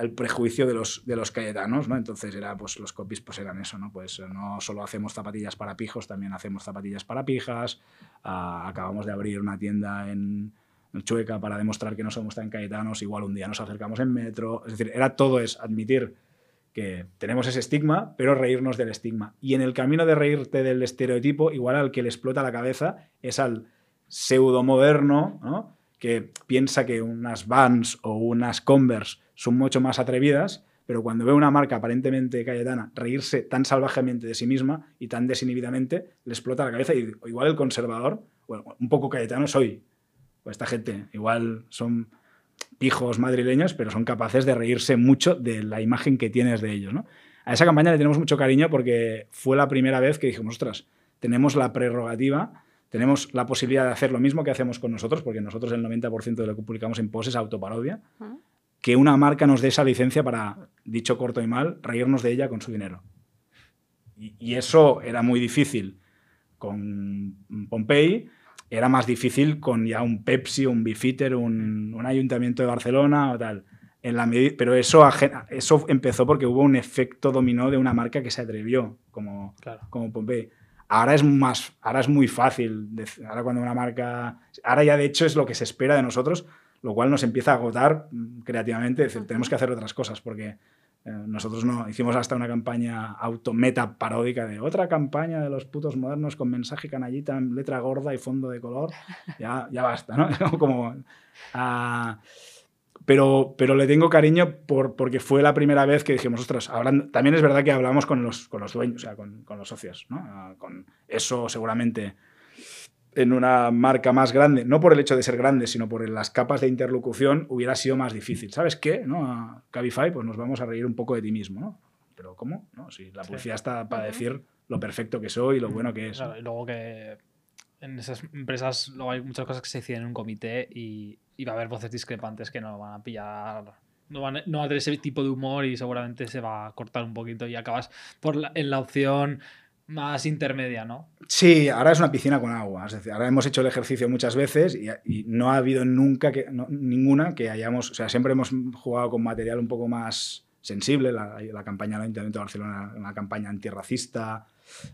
el prejuicio de los, de los cayetanos, ¿no? Entonces, era, pues, los copies pues, eran eso, ¿no? Pues no solo hacemos zapatillas para pijos, también hacemos zapatillas para pijas. Uh, acabamos de abrir una tienda en, en Chueca para demostrar que no somos tan cayetanos. Igual un día nos acercamos en metro. Es decir, era todo es admitir que tenemos ese estigma, pero reírnos del estigma. Y en el camino de reírte del estereotipo, igual al que le explota la cabeza es al pseudomoderno, ¿no? que piensa que unas Vans o unas Converse son mucho más atrevidas, pero cuando ve una marca aparentemente cayetana reírse tan salvajemente de sí misma y tan desinhibidamente, le explota la cabeza. Y igual el conservador, bueno, un poco cayetano soy. Pues esta gente igual son pijos madrileños, pero son capaces de reírse mucho de la imagen que tienes de ellos. ¿no? A esa campaña le tenemos mucho cariño porque fue la primera vez que dijimos, ostras, tenemos la prerrogativa, tenemos la posibilidad de hacer lo mismo que hacemos con nosotros, porque nosotros el 90% de lo que publicamos en post es autoparodia, uh -huh. que una marca nos dé esa licencia para, dicho corto y mal, reírnos de ella con su dinero. Y, y eso era muy difícil con Pompey, era más difícil con ya un Pepsi, un Bifitter, un, un ayuntamiento de Barcelona o tal. En la pero eso, eso empezó porque hubo un efecto dominó de una marca que se atrevió, como, claro. como Pompey. Ahora es, más, ahora es muy fácil. Ahora cuando una marca... Ahora ya de hecho es lo que se espera de nosotros, lo cual nos empieza a agotar creativamente. Es decir, tenemos que hacer otras cosas porque eh, nosotros no hicimos hasta una campaña autometa paródica de otra campaña de los putos modernos con mensaje canallita en letra gorda y fondo de color. Ya, ya basta, ¿no? Como... Uh, pero, pero le tengo cariño por, porque fue la primera vez que dijimos, ostras, hablando, también es verdad que hablamos con los, con los dueños, o sea, con, con los socios, ¿no? Uh, con eso seguramente en una marca más grande, no por el hecho de ser grande, sino por las capas de interlocución, hubiera sido más difícil. ¿Sabes qué? ¿No? A Cabify, pues nos vamos a reír un poco de ti mismo, ¿no? Pero ¿cómo? ¿No? Si la publicidad sí. está para decir lo perfecto que soy y lo bueno que es. Claro, y luego que en esas empresas luego hay muchas cosas que se deciden en un comité y y va a haber voces discrepantes que no van a pillar. No van, no va a tener ese tipo de humor y seguramente se va a cortar un poquito y acabas por la- en la opción más intermedia, ¿no? Sí, ahora es una piscina con agua. Es decir, ahora hemos hecho el ejercicio muchas veces y, y no ha habido nunca que, no- ninguna que hayamos. O sea, siempre hemos jugado con material un poco más sensible. La, la campaña del Ayuntamiento de Barcelona, una campaña antirracista.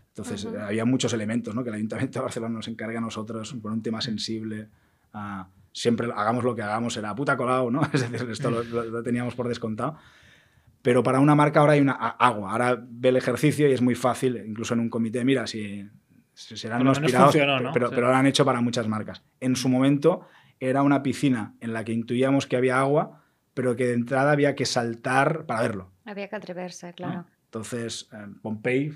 Entonces, eh, había muchos elementos ¿no? que el Ayuntamiento de Barcelona nos encarga a nosotros por un tema sensible. ah, siempre hagamos lo que hagamos, era puta colado, ¿no? Es decir, esto lo, lo- lo teníamos por descontado. Pero para una marca ahora hay una agua. Ahora ve el ejercicio y es muy fácil, incluso en un comité, mira, si, si serán unos pirados, funcionó, ¿no? pero, Sí. pero lo han hecho para muchas marcas. En su momento era una piscina en la que intuíamos que había agua, pero que de entrada había que saltar para verlo. Había que atreverse, ¿no? claro. Entonces, eh, Pompey,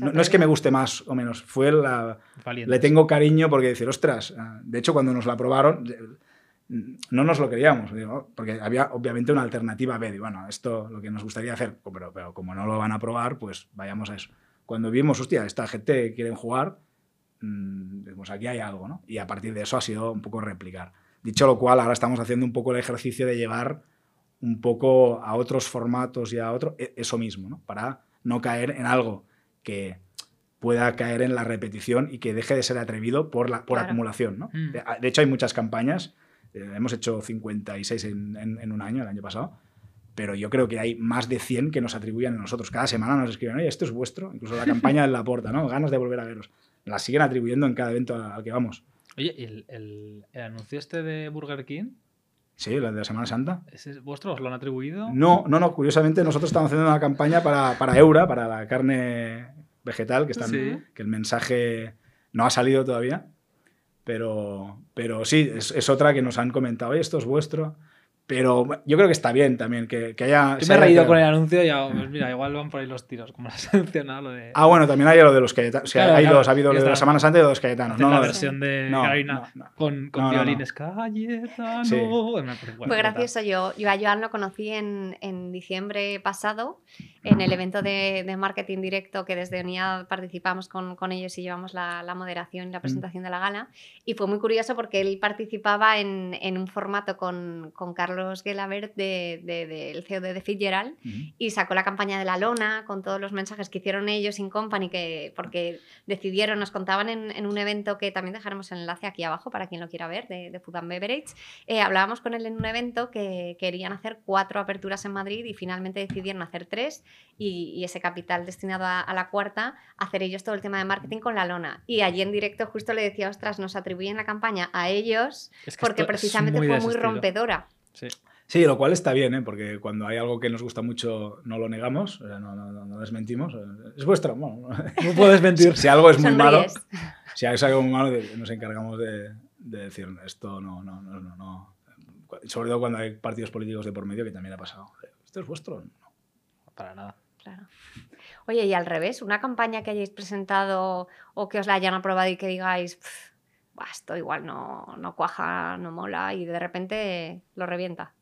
no, no es que me guste más o menos, fue la, Valientes. le tengo cariño porque decir, ostras, eh, de hecho cuando nos la aprobaron no nos lo queríamos, digo, porque había obviamente una alternativa B, y bueno, esto lo que nos gustaría hacer, pero, pero como no lo van a aprobar, pues vayamos a eso. Cuando vimos, hostia, esta gente quieren jugar, pues aquí hay algo, ¿no? Y a partir de eso ha sido un poco replicar. Dicho lo cual, ahora estamos haciendo un poco el ejercicio de llevar un poco a otros formatos y a otro, e- eso mismo, ¿no? Para no caer en algo que pueda caer en la repetición y que deje de ser atrevido por, la, por Claro. acumulación, ¿no? Mm. De, de hecho, hay muchas campañas, eh, hemos hecho 56 en, en- en un año, el año pasado, pero yo creo que hay más de 100 que nos atribuyen a nosotros. Cada semana nos escriben, oye, esto es vuestro, incluso la campaña de la porta, ¿no? Ganas de volver a veros. La siguen atribuyendo en cada evento al que vamos. Oye, ¿y el, el- el anuncio este de Burger King? Sí, la de la Semana Santa. ¿Ese es vuestro? ¿Os lo han atribuido? No, no, no. Curiosamente, nosotros estamos haciendo una campaña para, para Eura, para la carne vegetal, que, están, Sí. que el mensaje no ha salido todavía. Pero, pero sí, es, es otra que nos han comentado, "Oye, esto es vuestro. Pero bueno, yo creo que está bien también que, que haya. Yo me he reído con el anuncio y ah, pues mira, igual van por ahí los tiros, como lo has mencionado, lo de Ah, bueno, también hay lo de los Cayetanos. O sea, Claro, hay claro, dos, ha habido lo de la. Semana Santa y lo de los Cayetanos. No, la no, versión de no, Carolina no, no. con, con No, no, no. violines. Cayetano. Sí. Parece Fue bueno, gracioso. Yo, yo a Joan lo conocí en, en diciembre pasado, en el evento de, de marketing directo que desde UNIA participamos con, con ellos y llevamos la, la moderación y la presentación de la gala. Y fue muy curioso porque él participaba en, en un formato con, con Carlos Gelabert de, de- del CEO de Fitzgerald Ujú. y sacó la campaña de la lona con todos los mensajes que hicieron ellos in company que porque decidieron nos contaban en, en un evento que también dejaremos el enlace aquí abajo para quien lo quiera ver de, de Food and Beverage eh, hablábamos con él en un evento que querían hacer cuatro aperturas en Madrid y finalmente decidieron hacer tres y, y ese capital destinado a, a la cuarta hacer ellos todo el tema de marketing con la lona y allí en directo justo le decía ostras nos atribuyen la campaña a ellos Es que porque es precisamente muy fue muy rompedora Sí. Sí, lo cual está bien, ¿eh? porque cuando hay algo que nos gusta mucho no lo negamos, o sea, no, no- no- no desmentimos. Es vuestro. Bueno, No puedes mentir. si algo es muy malo, si hay algo muy malo, nos encargamos de, de decir esto no, no, no, no, no. Sobre todo cuando hay partidos políticos de por medio, que también ha pasado. ¿Esto es vuestro? No. Para nada. Claro. Oye, y al revés, una campaña que hayáis presentado o que os la hayan aprobado y que digáis, "Pf, buah, esto igual no, no cuaja, no mola, y de repente lo revienta.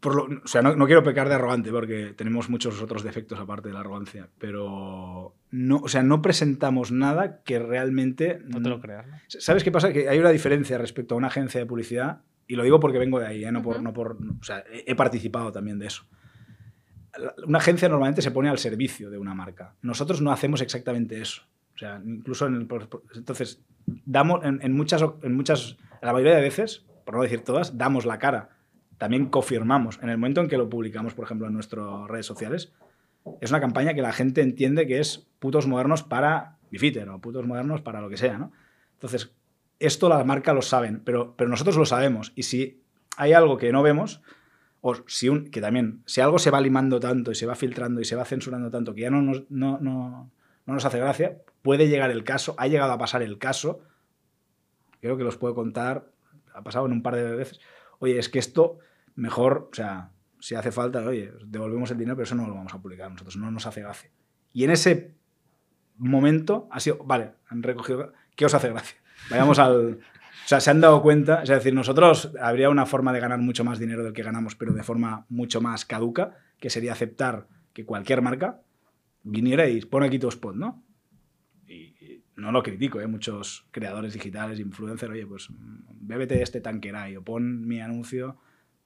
Por lo- o sea, no, no quiero pecar de arrogante porque tenemos muchos otros defectos aparte de la arrogancia, pero no, o sea, no presentamos nada que realmente... No te lo creas. ¿no? ¿Sabes qué pasa? Que hay una diferencia respecto a una agencia de publicidad, y lo digo porque vengo de ahí, ¿eh? no por, no por, o sea, he he participado también de eso. Una agencia normalmente se pone al servicio de una marca. Nosotros no hacemos exactamente eso. O sea, incluso en el, entonces damos en, en muchas en muchas la mayoría de veces, por no decir todas, damos la cara. También confirmamos en el momento en que lo publicamos, por ejemplo, en nuestras redes sociales. Es una campaña que la gente entiende que es putos modernos para Bifitter o putos modernos para lo que sea, ¿no? Entonces, esto la marca lo saben, pero, pero nosotros lo sabemos. Y si hay algo que no vemos, o si un, que también, si algo se va limando tanto y se va filtrando y se va censurando tanto que ya no nos, no, no, no nos hace gracia, puede llegar el caso, ha llegado a pasar el caso, creo que los puedo contar, ha pasado en un par de veces, oye, es que esto mejor, o sea, si hace falta, oye, devolvemos el dinero, pero eso no lo vamos a publicar nosotros, no nos hace gracia. Y en ese momento ha sido, vale, han recogido, ¿qué os hace gracia? Vayamos al... O sea, se han dado cuenta, es decir, nosotros habría una forma de ganar mucho más dinero del que ganamos, pero de forma mucho más caduca, que sería aceptar que cualquier marca viniera y pone aquí tu spot, ¿no? Y, no lo critico, ¿eh? muchos creadores digitales, influencers, oye, pues bébete este tanqueray o pon mi anuncio,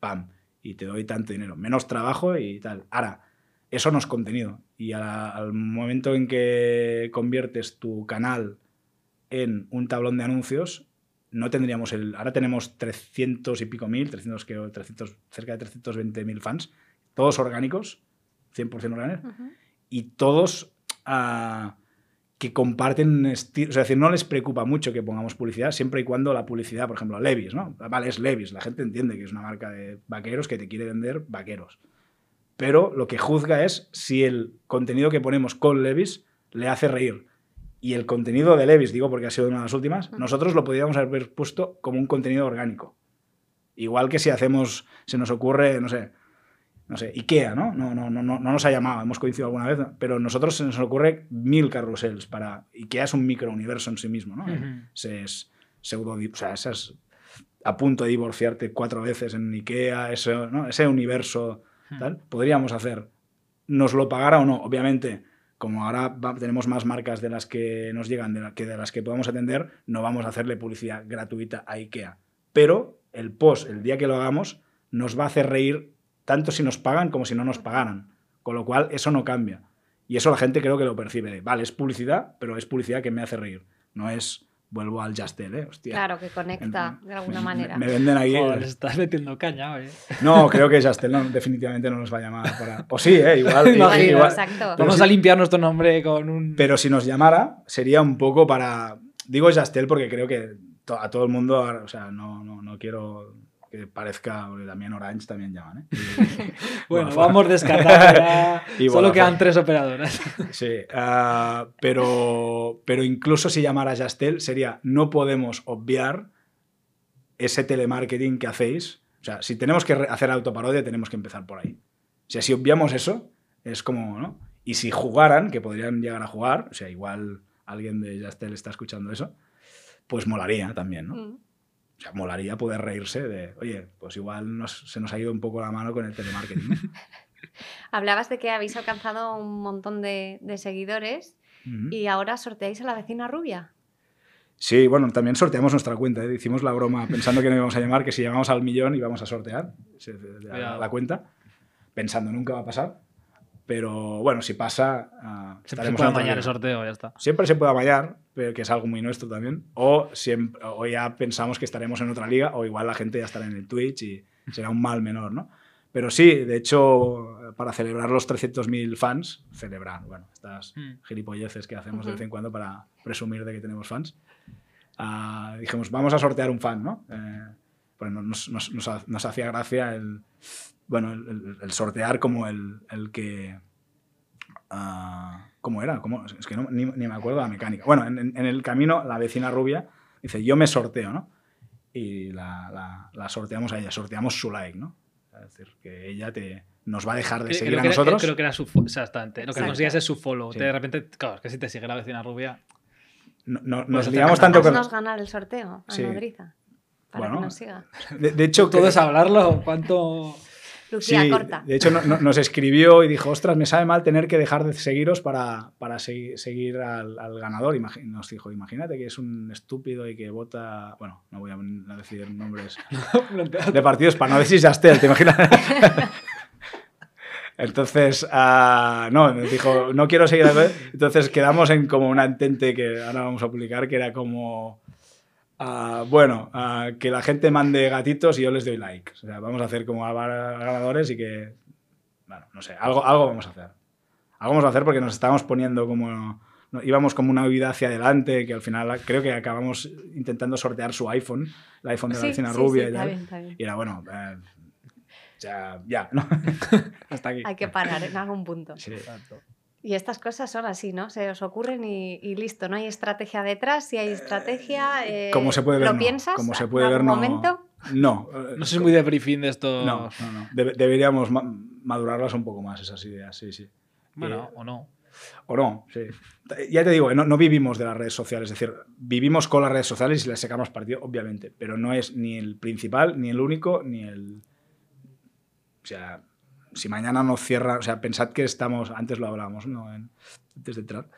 pam, y te doy tanto dinero. Menos trabajo y tal. Ahora, eso no es contenido. Y al momento en que conviertes tu canal en un tablón de anuncios, no tendríamos el... Ahora tenemos 300 y pico mil, 300, 300, cerca de 320 mil fans, todos orgánicos, 100% orgánicos, y todos ah, que comparten... Es decir, no les preocupa mucho que pongamos publicidad, siempre y cuando la publicidad, por ejemplo, Levis, ¿no? Vale, es Levis, la gente entiende que es una marca de vaqueros que te quiere vender vaqueros. Pero lo que juzga es si el contenido que ponemos con Levis le hace reír y el contenido de Levis, digo porque ha sido una de las últimas, nosotros lo podríamos haber puesto como un contenido orgánico. Igual que si hacemos, se nos ocurre, no sé, no sé, IKEA, ¿no? No, no, no, no, nos ha llamado, hemos coincidido alguna vez, pero a nosotros se nos ocurre mil carruseles para... IKEA es un microuniverso en sí mismo, ¿no? es pseudo... O sea, es a punto de divorciarte cuatro veces en IKEA, ese, ¿no? ese universo, tal, podríamos hacer. ¿Nos lo pagara o no? Obviamente como ahora tenemos más marcas de las que nos llegan de que de las que podemos atender, no vamos a hacerle publicidad gratuita a IKEA. Pero el post, el día que lo hagamos, nos va a hacer reír tanto si nos pagan como si no nos pagaran. Con lo cual, eso no cambia. Y eso la gente creo que lo percibe. Vale, es publicidad, pero es publicidad que me hace reír. No es vuelvo al Justel, ¿eh? Hostia. Claro, que conecta de alguna manera. Me, venden ahí. Joder, estás metiendo caña, ¿eh? No, creo que Justel no, definitivamente no nos va a llamar para. O sí, ¿eh? Igual. Exacto. Vamos a limpiar nuestro nombre con un. Pero si nos llamara, sería un poco para. Digo Justel porque creo que a todo el mundo, o sea, no, no, no quiero que parezca, porque también Orange también llaman. ¿eh? bueno, vamos descartando Solo quedan tres operadoras. sí, ah, pero, pero incluso si llamara Jastel sería no podemos obviar ese telemarketing que hacéis. O sea, si tenemos que hacer autoparodia, tenemos que empezar por ahí. O sea, si obviamos eso, es como, ¿no? Y si jugaran, que podrían llegar a jugar, o sea, igual alguien de Jastel está escuchando eso, pues molaría también, ¿no? Mm. Molaría poder reírse de, oye, pues igual se nos ha ido un poco la mano con el telemarketing. Hablabas de que habéis alcanzado un montón de, seguidores y ahora sorteáis a la vecina rubia. Sí, bueno, también sorteamos nuestra cuenta. ¿eh? Hicimos la broma pensando que no íbamos a llamar, que si llamamos al millón íbamos a sortear la cuenta, pensando nunca va a pasar. Pero bueno, si pasa. Uh, se puede amañar el sorteo, ya está. Siempre se puede amañar, que es algo muy nuestro también. O, siempre, o ya pensamos que estaremos en otra liga, o igual la gente ya estará en el Twitch y será un mal menor, ¿no? Pero sí, de hecho, para celebrar los 300.000 fans, celebrar, bueno, estas mm. gilipolleces que hacemos de vez en cuando para presumir de que tenemos fans, uh, dijimos, vamos a sortear un fan, ¿no? Eh, pues nos, nos, nos, hacía gracia el, bueno, el, sortear como el, el que... Uh, ¿Cómo era? ¿Cómo? Es que no, ni, ni, me acuerdo la mecánica. Bueno, en, en, el camino la vecina rubia dice, yo me sorteo, ¿no? Y la, la, la, sorteamos a ella, sorteamos su like, ¿no? Es decir, que ella te, nos va a dejar de seguir a nosotros. creo que era su... Exactamente. Lo que conseguías es su follow. De repente, claro, es que si te sigue la vecina rubia... No, no, nos liamos tanto con... nos ganar el sorteo a sí. Nodriza, para bueno, que nos siga. De, de hecho... Todo es hablarlo. ¿Cuánto...? Sí, corta. De hecho, nos escribió y dijo, ostras, me sabe mal tener que dejar de seguiros para, para seguir, al, ganador. nos dijo, imagínate que es un estúpido y que vota... Bueno, no voy a decir nombres de partidos para no decir Jastel, ¿te imaginas? Entonces, uh, no, me dijo, no quiero seguir. Entonces quedamos en como una entente que ahora vamos a publicar, que era como bueno, que la gente mande gatitos y yo les doy like. O sea, vamos a hacer como ganadores y que, bueno, no sé, algo, algo vamos a hacer. Algo vamos a hacer porque nos estábamos poniendo como, íbamos como una vida hacia adelante, que al final creo que acabamos intentando sortear su iPhone, el iPhone de la vecina rubia y tal. Y era bueno, eh, ya, ya, ¿no? Hasta aquí. Hay que parar en algún punto. Sí, exacto. Y estas cosas son así, ¿no? Se os ocurren y, listo. No hay estrategia detrás. Si hay estrategia, eh, ¿Cómo se puede ver, ¿lo piensas? Como se puede en ver, no, momento? No. No soy muy de briefing de esto. No, no, no. deberíamos madurarlas un poco más, esas ideas, sí, sí. Bueno, eh, o no. O no, sí. Ya te digo, no, no, vivimos de las redes sociales, es decir, vivimos con las redes sociales y les sacamos partido, obviamente, pero no es ni el principal, ni el único, ni el... O sea, si mañana nos cierra, o sea, pensad que estamos, antes lo hablábamos, ¿no? antes de entrar,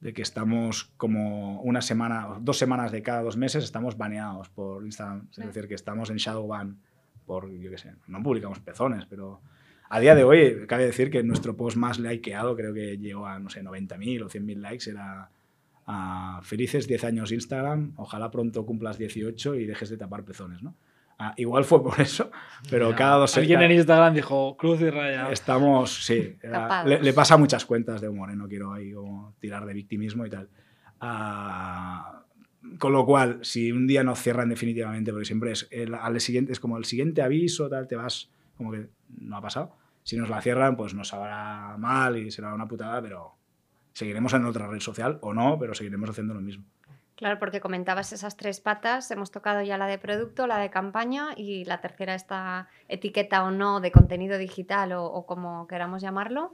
de que estamos como una semana, dos semanas de cada dos meses estamos baneados por Instagram. Es decir, que estamos en shadow ban por, yo qué sé, no publicamos pezones, pero a día de hoy cabe decir que nuestro post más likeado creo que llegó a, no sé, 90.000 o 100.000 likes, era a felices 10 años Instagram, ojalá pronto cumplas 18 y dejes de tapar pezones, ¿no? Ah, igual fue por eso, pero cada dos Alguien en Instagram dijo cruz y raya. Estamos, sí. le, le, pasa muchas cuentas de humor, ¿eh? no quiero ahí como tirar de victimismo y tal. Ah, con lo cual, si un día nos cierran definitivamente, porque siempre es, el, al siguiente, es como el siguiente aviso, tal, te vas, como que no ha pasado. Si nos la cierran, pues nos sabrá mal y será una putada, pero seguiremos en otra red social o no, pero seguiremos haciendo lo mismo. Claro, porque comentabas esas tres patas, hemos tocado ya la de producto, la de campaña y la tercera esta etiqueta o no de contenido digital o, como queramos llamarlo.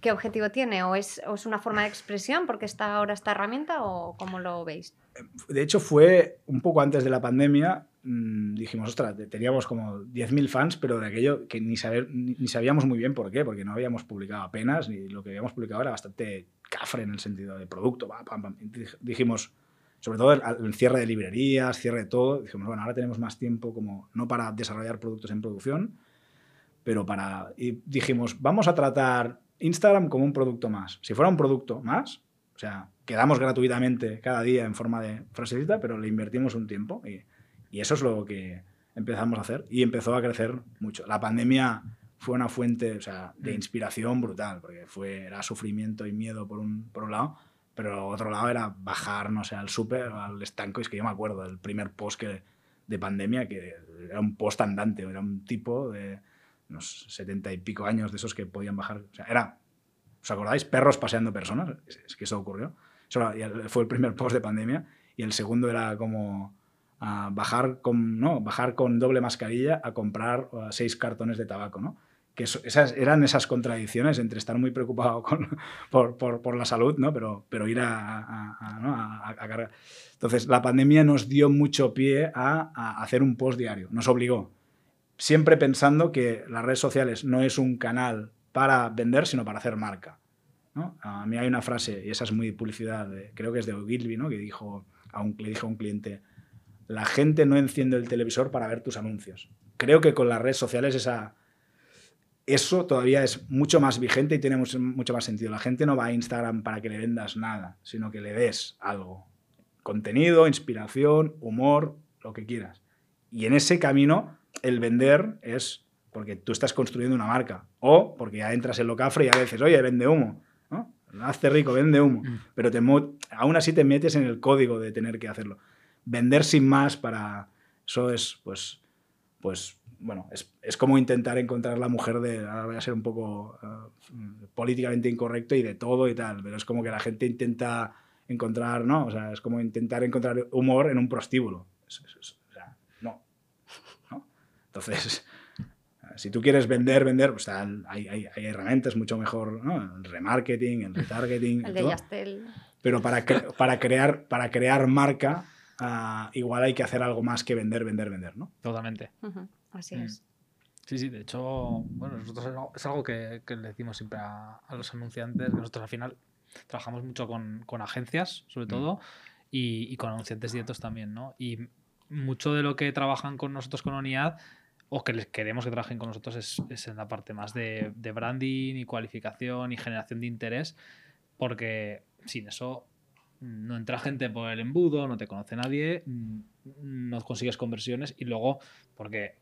¿Qué objetivo tiene? ¿O es, ¿O es, una forma de expresión porque está ahora esta herramienta o cómo lo veis? De hecho, fue un poco antes de la pandemia, mmm, dijimos, ostras, teníamos como 10.000 fans, pero de aquello que ni, sabíamos muy bien por qué, porque no habíamos publicado apenas, ni lo que habíamos publicado era bastante cafre en el sentido de producto. Dijimos, sobre todo el, cierre de librerías, cierre de todo, dijimos, bueno, ahora tenemos más tiempo como, no para desarrollar productos en producción, pero para, y dijimos, vamos a tratar Instagram como un producto más. Si fuera un producto más, o sea, quedamos gratuitamente cada día en forma de frasecita, pero le invertimos un tiempo y, y eso es lo que empezamos a hacer y empezó a crecer mucho. La pandemia fue una fuente o sea, de mm. inspiración brutal, porque fue, era sufrimiento y miedo por un, por un lado, pero otro lado era bajar, no sé, al súper, al estanco. Es que yo me acuerdo del primer post que, de pandemia, que era un post andante, era un tipo de unos setenta y pico años de esos que podían bajar. O sea, era, ¿os acordáis? Perros paseando personas. Es, que eso ocurrió. Eso fue el primer post de pandemia. Y el segundo era como bajar, con, no, bajar con doble mascarilla a comprar seis cartones de tabaco, ¿no? Que esas, eran esas contradicciones entre estar muy preocupado con, por, por, por, la salud, ¿no? pero, pero ir a, cargar. Entonces, la pandemia nos dio mucho pie a, hacer un post diario, nos obligó, siempre pensando que las redes sociales no es un canal para vender, sino para hacer marca. ¿no? A mí hay una frase, y esa es muy publicidad, creo que es de Ogilvy, que dijo a un, le dijo a un cliente, la gente no enciende el televisor para ver tus anuncios. Creo que con las redes sociales esa eso todavía es mucho más vigente y tiene mucho, más sentido. La gente no va a Instagram para que le vendas nada, sino que le des algo. Contenido, inspiración, humor, lo que quieras. Y en ese camino, el vender es porque tú estás construyendo una marca. O porque ya entras en lo cafre y a veces, oye, vende humo. ¿no? Hazte rico, vende humo. Mm. Pero te, aún así te metes en el código de tener que hacerlo. Vender sin más para... Eso es, pues, pues bueno, es, es, como intentar encontrar la mujer de, ahora voy a ser un poco uh, políticamente incorrecto y de todo y tal, pero es como que la gente intenta encontrar, ¿no? O sea, es como intentar encontrar humor en un prostíbulo. Es, es, o sea, no. ¿no? Entonces, si tú quieres vender, vender, pues hay, hay, hay, herramientas mucho mejor, ¿no? El remarketing, el retargeting. el de Yastel. Pero para, para, crear, para crear marca, uh, igual hay que hacer algo más que vender, vender, vender, ¿no? Totalmente. Uh -huh. Así es. Sí, sí, de hecho, bueno, nosotros es algo que, que le decimos siempre a, a, los anunciantes, que nosotros al final trabajamos mucho con, con agencias, sobre todo, y, y, con anunciantes directos también, ¿no? Y mucho de lo que trabajan con nosotros con unidad o que les queremos que trabajen con nosotros es, es en la parte más de, de, branding y cualificación y generación de interés, porque sin eso no entra gente por el embudo, no te conoce nadie, no consigues conversiones y luego, porque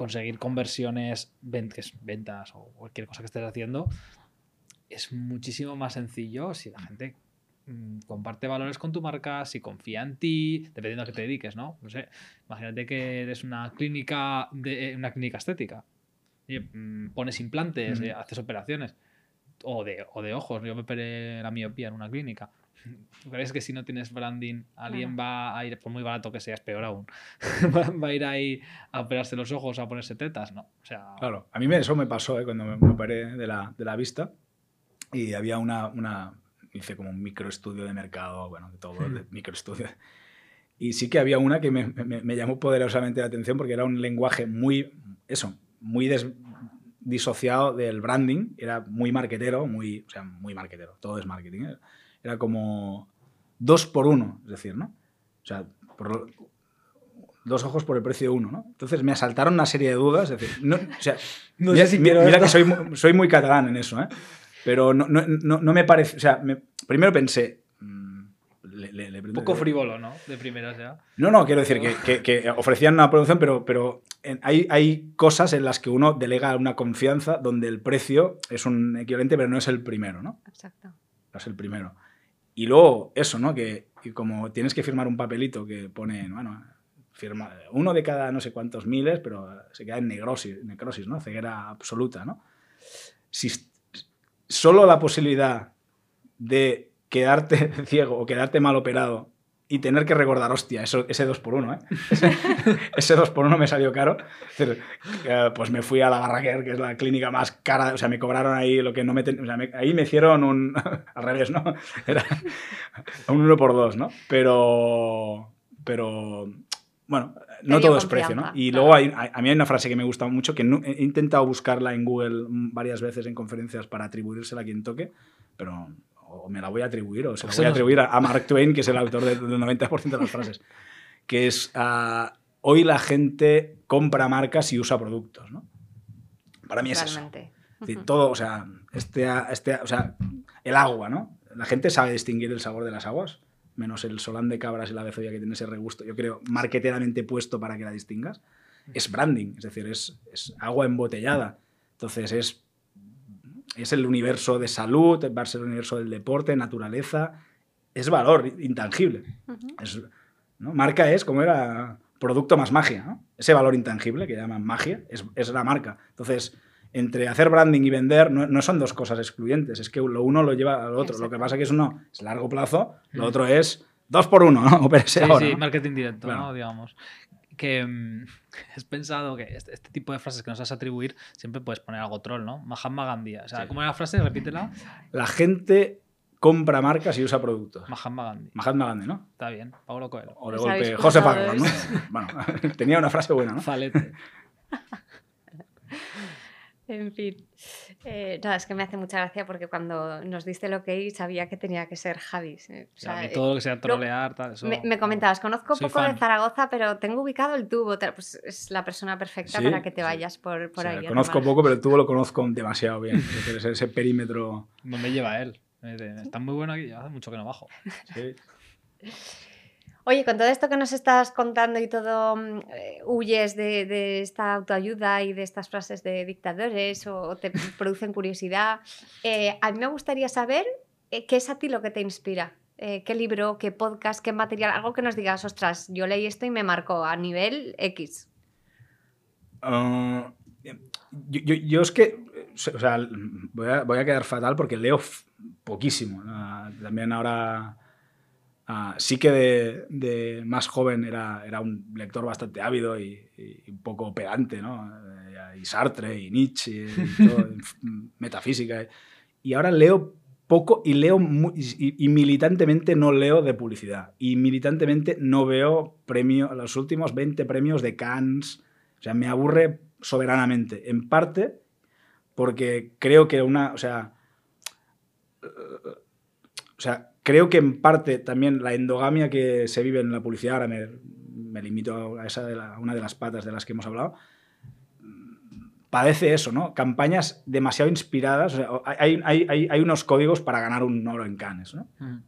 conseguir conversiones, ventas o cualquier cosa que estés haciendo, es muchísimo más sencillo si la gente mm, comparte valores con tu marca, si confía en ti, dependiendo a qué te dediques, ¿no? No sé, imagínate que eres una clínica de una clínica estética. Y, mm, pones implantes, mm. eh, haces operaciones. O de, o de ojos. Yo me operé la miopía en una clínica. ¿Crees que si no tienes branding, alguien va a ir, por muy barato que sea, es peor aún, va a ir ahí a operarse los ojos, a ponerse tetas? No. O sea... Claro, a mí eso me pasó ¿eh? cuando me, me operé de la, de la, vista y había una, una, hice como un microestudio de mercado, bueno, de todo, de microestudio. Y sí que había una que me, me, me, llamó poderosamente la atención porque era un lenguaje muy, eso, muy des, disociado del branding, era muy marketero, muy, o sea, muy marketero, todo es marketing. ¿eh? Era como dos por uno, es decir, ¿no? O sea, por, dos ojos por el precio de uno, ¿no? Entonces me asaltaron una serie de dudas, es decir, no, o sea, No mira, sé si mira- quiero mira esto. que soy, mu- soy muy catalán en eso, ¿eh? Pero no, no, me parece, o sea, me- primero pensé, mm, le, le- le Un poco frívolo, ¿no? De primeras ya. no, no, quiero decir que, que- que ofrecían una producción, pero, pero en- hay, hay cosas en las que uno delega una confianza donde el precio es un equivalente, pero no es el primero, ¿no? Exacto. No es el primero. Y luego eso, ¿no? Que como tienes que firmar un papelito que pone, bueno, firma uno de cada no sé cuántos miles, pero se queda en necrosis, necrosis ¿no? Ceguera absoluta, ¿no? Si solo la posibilidad de quedarte ciego o quedarte mal operado y tener que recordar, hostia, eso, ese 2 por 1 ¿eh? Ese, ese 2 por 1 me salió caro. Eh, pues me fui a la Barraquer, que es la clínica más cara, o sea, me cobraron ahí lo que no me... ten- o sea, me- ahí me hicieron un... al revés, ¿no? Era un 1 por 2 ¿no? Pero... Pero... Bueno, no todo es precio, ¿no? Y claro. luego hay, a mí hay una frase que me gusta mucho, que no- he intentado buscarla en Google varias veces en conferencias para atribuírsela a quien toque, pero o me la voy a atribuir o se la voy a atribuir a Mark Twain, que es el autor del del 90% de las frases, que es, ah, hoy la gente compra marcas y usa productos, ¿no? Para mí es eso. Realmente. Es decir, todo, o sea, este, este, o sea, el agua, ¿no? La gente sabe distinguir el sabor de las aguas, menos el solán de cabras y la bezoya que tiene ese regusto, yo creo, marketeramente puesto para que la distingas. Es branding, es decir, es, es agua embotellada. Entonces es, es el universo de salud, va a ser el universo del deporte, naturaleza, es valor intangible. Es, ¿no? Marca es como era producto más magia, ¿no? Ese valor intangible que llaman magia es, es la marca. Entonces, entre hacer branding y vender no, no son dos cosas excluyentes, es que lo uno lo lleva al otro. Lo que pasa que es uno es largo plazo, lo Mm. otro es dos por uno, ¿no? Sí, ahora, sí, ¿no? marketing directo, Claro. ¿no? Digamos. Que mm, has pensado que este, este tipo de frases que nos vas a atribuir siempre puedes poner algo troll, ¿no? Mahatma Gandhi. O sea, Sí. ¿cómo era la frase? Repítela. La gente compra marcas y usa productos. Mahatma Gandhi. Mahatma Gandhi, ¿no? Está bien. Paulo Coelho. O de golpe José Parra, ¿no? Bueno, tenía una frase buena, ¿no? Falete. En fin. Eh, no, es que me hace mucha gracia porque cuando nos diste lo que sabía que tenía que ser Javis. eh. O O sea, a sea, mí todo lo que sea trolear, tal, eso... Me, me comentabas, conozco poco de. Zaragoza, pero tengo ubicado el tubo. Pues es la persona perfecta Sí, para que te sí. vayas por, por O sea, ahí. a conozco poco, pero el tubo lo conozco demasiado bien. Es ese, perímetro. ¿Dónde lleva él? Me Está muy bueno aquí, hace mucho que no bajo. sí. Oye, con todo esto que nos estás contando y todo, mm, eh, huyes de, esta autoayuda y de estas frases de dictadores o, te producen curiosidad. Eh, a mí me gustaría saber eh, qué es a ti lo que te inspira. ¿Qué libro, qué podcast, qué material? Algo que nos digas, ostras, yo leí esto y me marcó a nivel X. Ah, yo, es que, o sea, voy a, voy a quedar fatal porque leo poquísimo. También ahora ah, sí que de, de más joven era, era un lector bastante ávido y, y un poco pedante, ¿no? Eh, Y Sartre y Nietzsche y todo, metafísica. Y ahora leo poco y leo mu- y, y militantemente no leo de publicidad. Y militantemente no veo premio, los últimos 20 premios de Cannes. O sea, me aburre soberanamente. En parte porque creo que una. O sea. eh, O sea, creo que en parte también la endogamia que se vive en la publicidad, ahora me, me limito a esa de la- a una de las patas de las que hemos hablado, padece eso, ¿no? Campañas demasiado inspiradas. o sea, hay, hay- hay- hay unos códigos para ganar un oro en Cannes, ¿no? Mm.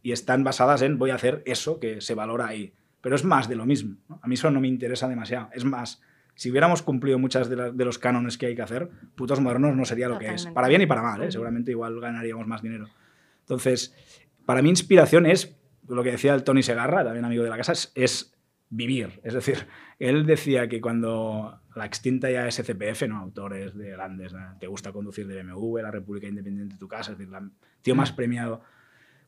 y están basadas en voy a hacer eso que se valora ahí. Pero es más de lo mismo. ¿no? A mí eso no me interesa demasiado. Es más, si hubiéramos cumplido muchas de, la- de los cánones que hay que hacer, putos modernos no sería lo que es. Totalmente. Para bien y para mal, ¿eh? Seguramente igual ganaríamos más dinero. Entonces, para mí inspiración es, lo que decía el Tony Segarra, también amigo de la casa, es, es vivir. Es decir, él decía que cuando la extinta ya SCPF, ¿no? autores de grandes, ¿no? te gusta conducir de BMW, la República Independiente de tu casa, es decir, el tío más premiado,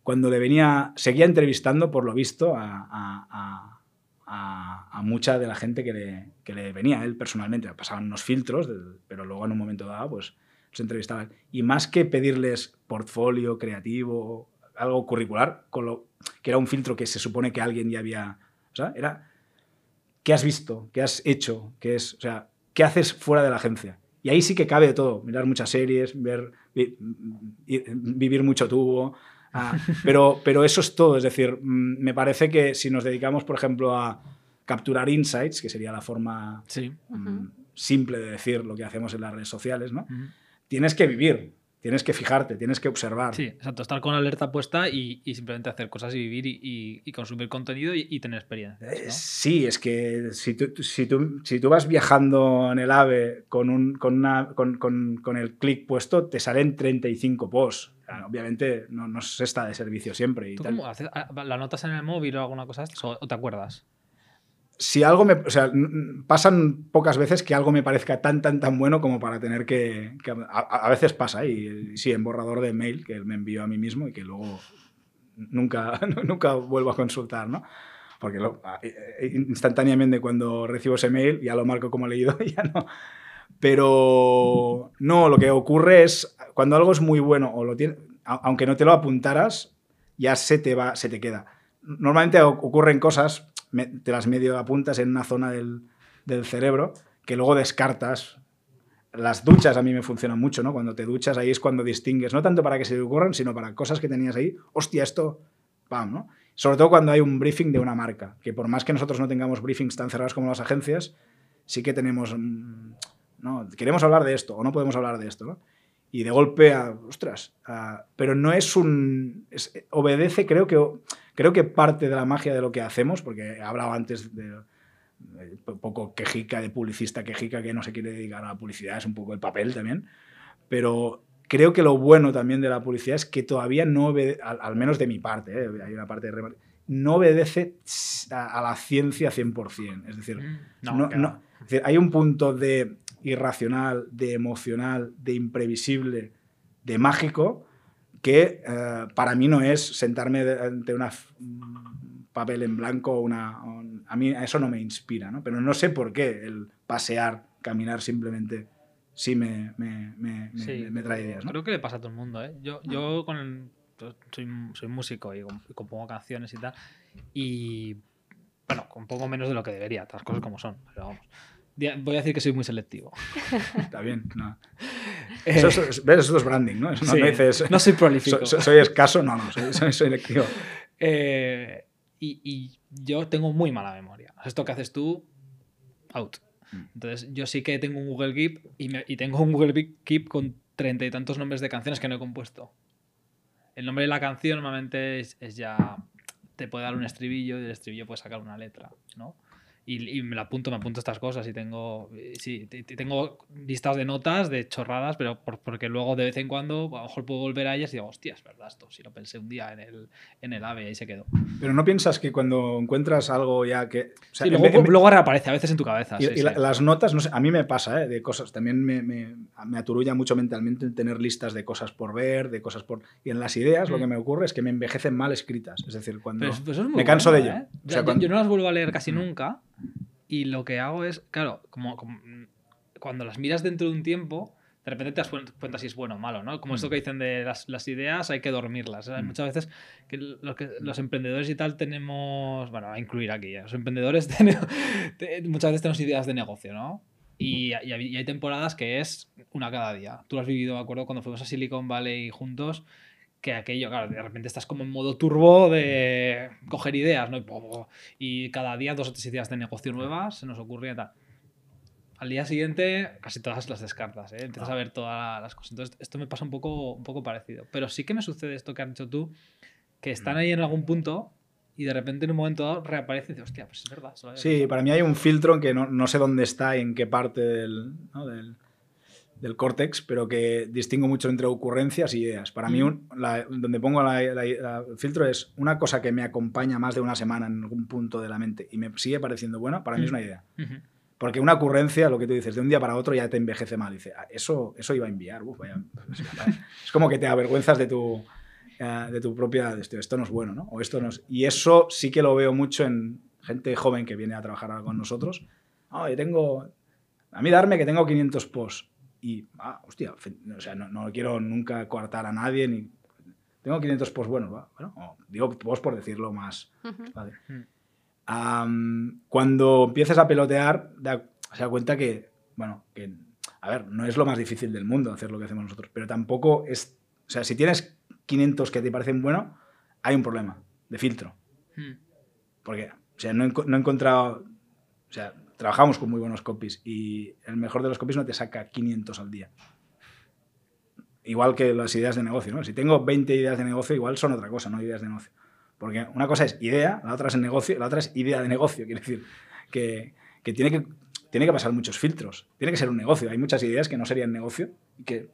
cuando le venía, seguía entrevistando, por lo visto, a, a, a- a- a mucha de la gente que le, que le venía, él personalmente. Pasaban unos filtros, pero luego en un momento dado, pues se entrevistaban. Y más que pedirles portfolio creativo, algo curricular, con lo, que era un filtro que se supone que alguien ya había... O sea, era qué has visto, qué has hecho, qué es, o sea, qué haces fuera de la agencia. Y ahí sí que cabe de todo, mirar muchas series, ver, vi- vi- vivir mucho tubo, Ah, pero, pero eso es todo. Es decir, mm, me parece que si nos dedicamos, por ejemplo, a capturar insights, que sería la forma Sí. mm, simple de decir lo que hacemos en las redes sociales, ¿no? Tienes que vivir, tienes que fijarte, tienes que observar. Sí, exacto. Estar con alerta puesta y, y simplemente hacer cosas y vivir y, y- y consumir contenido y, tener experiencias. Eh. Sí, es que si tú, si tú, si tú vas viajando en el AVE con, un, con, una- con- con- con el clic puesto, te salen 35 posts. Claro, obviamente no, no se está de servicio siempre. Y ¿Tú tal. cómo haces? Ah, ¿La notas en el móvil o alguna cosa o te acuerdas? Si algo me. O sea, pasan pocas veces que algo me parezca tan, tan, tan bueno como para tener que. a, veces pasa, y, sí, en borrador de mail que me envío a mí mismo y que luego nunca, nunca vuelvo a consultar, ¿no? Porque lo- a- eh, instantáneamente cuando recibo ese mail ya lo marco como leído ya no. Pero no, lo que ocurre es cuando algo es muy bueno o lo tiene, aunque no te lo apuntaras, ya se te va, se te queda. Normalmente ocurren cosas, me- te las medio apuntas en una zona del, del cerebro que luego descartas. Las duchas a mí me funcionan mucho, ¿no? Cuando te duchas ahí es cuando distingues, no tanto para que se te ocurran, sino para cosas que tenías ahí. Hostia, esto, pam, ¿no? Sobre todo cuando hay un briefing de una marca, que por más que nosotros no tengamos briefings tan cerrados como las agencias, sí que tenemos, mm, no, queremos hablar de esto o no podemos hablar de esto. Y de golpe, a, ostras, a- pero no es un, obedece, creo que, creo que parte de la magia de lo que hacemos, porque he hablado antes de, de un poco quejica, de publicista quejica que no se quiere dedicar a la publicidad, es un poco el papel también, pero creo que lo bueno también de la publicidad es que todavía no obedece, al, al menos de mi parte, ¿eh? hay una parte de no obedece a, a la ciencia 100%. Es decir, Mm, no, no- va. es decir, hay un punto de irracional, de emocional, de imprevisible, de mágico, que eh, para mí no es sentarme ante un papel en blanco una... un- a mí eso no me inspira, ¿no? Pero no sé por qué el pasear, caminar simplemente sí me, me- me- Sí, me trae ideas, ¿no? Creo que le pasa a todo el mundo, ¿eh? Yo, yo con el- soy, soy músico y, com- y compongo canciones y tal. Y bueno, compongo menos de lo que debería, las cosas como son. Pero vamos. Voy a decir que soy muy selectivo. Está bien. no. Eso, es, ¿ves? Eso es branding, ¿no? Eso no, Sí, dices, no soy prolífico. "So- so- soy escaso, no, no, soy, soy selectivo. Eh, y, y yo tengo muy mala memoria. Esto que haces tú, out. Mm. Entonces, yo sí que tengo un Google Keep y, me- y tengo un Google Keep- Keep con treinta y tantos nombres de canciones que no he compuesto. El nombre de la canción normalmente es, es ya. Te puede dar un estribillo y del estribillo puedes sacar una letra, ¿no? Y, y me la apunto, me apunto estas cosas y tengo. eh, Sí, tengo listas de notas, de chorradas, pero por- porque luego de vez en cuando a lo mejor puedo volver a ellas y digo, hostia, es verdad esto, si lo pensé un día en el, en el AVE y ahí se quedó. Pero no piensas que cuando encuentras algo ya que... o sea, Sí, luego, vez- en- luego reaparece a veces en tu cabeza. y, sí, y sí. la- las notas, no sé, a mí me pasa, ¿eh? De cosas, también me, me, me aturulla mucho mentalmente tener listas de cosas por ver, de cosas por... Y en las ideas lo Mm. que me ocurre es que me envejecen mal escritas. Es decir, cuando... Pero, es me canso de ello. ¿eh? O sea, Yo- cuando- Yo no las vuelvo a leer casi Mm. nunca y lo que hago es, claro, como, como- cuando las miras dentro de un tiempo, de repente te das cuen- cuenta si es bueno o malo, ¿no? Como esto Mm. que dicen de las, las ideas hay que dormirlas. Mm. muchas veces que, lo que los emprendedores y tal tenemos, bueno, a incluir aquí, ¿eh? los emprendedores tenemos- te- muchas veces tenemos ideas de negocio, ¿no? Y, y hay temporadas que es una cada día. Tú lo has vivido, me acuerdo, cuando fuimos a Silicon Valley juntos, que aquello, claro, de repente estás como en modo turbo de coger ideas, ¿no? Y, y cada día dos o tres ideas de negocio nuevas se nos ocurría tal. Al día siguiente casi todas las descartas, ¿eh? Empiezas a ver todas las cosas. Entonces, esto me pasa un poco, un poco parecido. Pero sí que me sucede esto que has dicho tú, que están ahí en algún punto y de repente en un momento dado reaparece y dices, hostia, pues es verdad. Sí, pensado". para mí hay un filtro que no, no sé dónde está y en qué parte del, ¿no? del, del córtex, pero que distingo mucho entre ocurrencias y ideas. Para mí, Mm. un- la- donde pongo la- la- la- el filtro es una cosa que me acompaña más de una semana en algún punto de la mente y me sigue pareciendo buena, para mí es Mm. una idea. Porque una ocurrencia, lo que tú dices, de un día para otro ya te envejece mal. Dice, "Ah, eso, eso iba a enviar. uf, vaya". Es como que te avergüenzas de tu, eh, de tu propia... de esto, esto no es bueno, ¿no? O esto no es... Y eso sí que lo veo mucho en gente joven que viene a trabajar con nosotros. Yo tengo... A mí darme que tengo 500 posts. Y, ah, hostia, o sea, no, no quiero nunca coartar a nadie ni... Tengo 500 posts buenos, ¿va? Bueno, o digo posts por decirlo más... Vale. Mm. Am, cuando empieces a pelotear, da- se da cuenta que, bueno, que, a ver, no es lo más difícil del mundo hacer lo que hacemos nosotros, pero tampoco es, o sea, si tienes 500 que te parecen buenos, hay un problema de filtro. Mm. Porque, o sea, no no he encontrado. O sea, trabajamos con muy buenos copies y el mejor de los copies no te saca 500 al día. Igual que las ideas de negocio, ¿no? Si tengo 20 ideas de negocio, igual son otra cosa, no ideas de negocio. Porque una cosa es idea, la otra es negocio, la otra es idea de negocio. Quiere decir que, que tiene que tiene que pasar muchos filtros. Tiene que ser un negocio. Hay muchas ideas que no serían negocio y que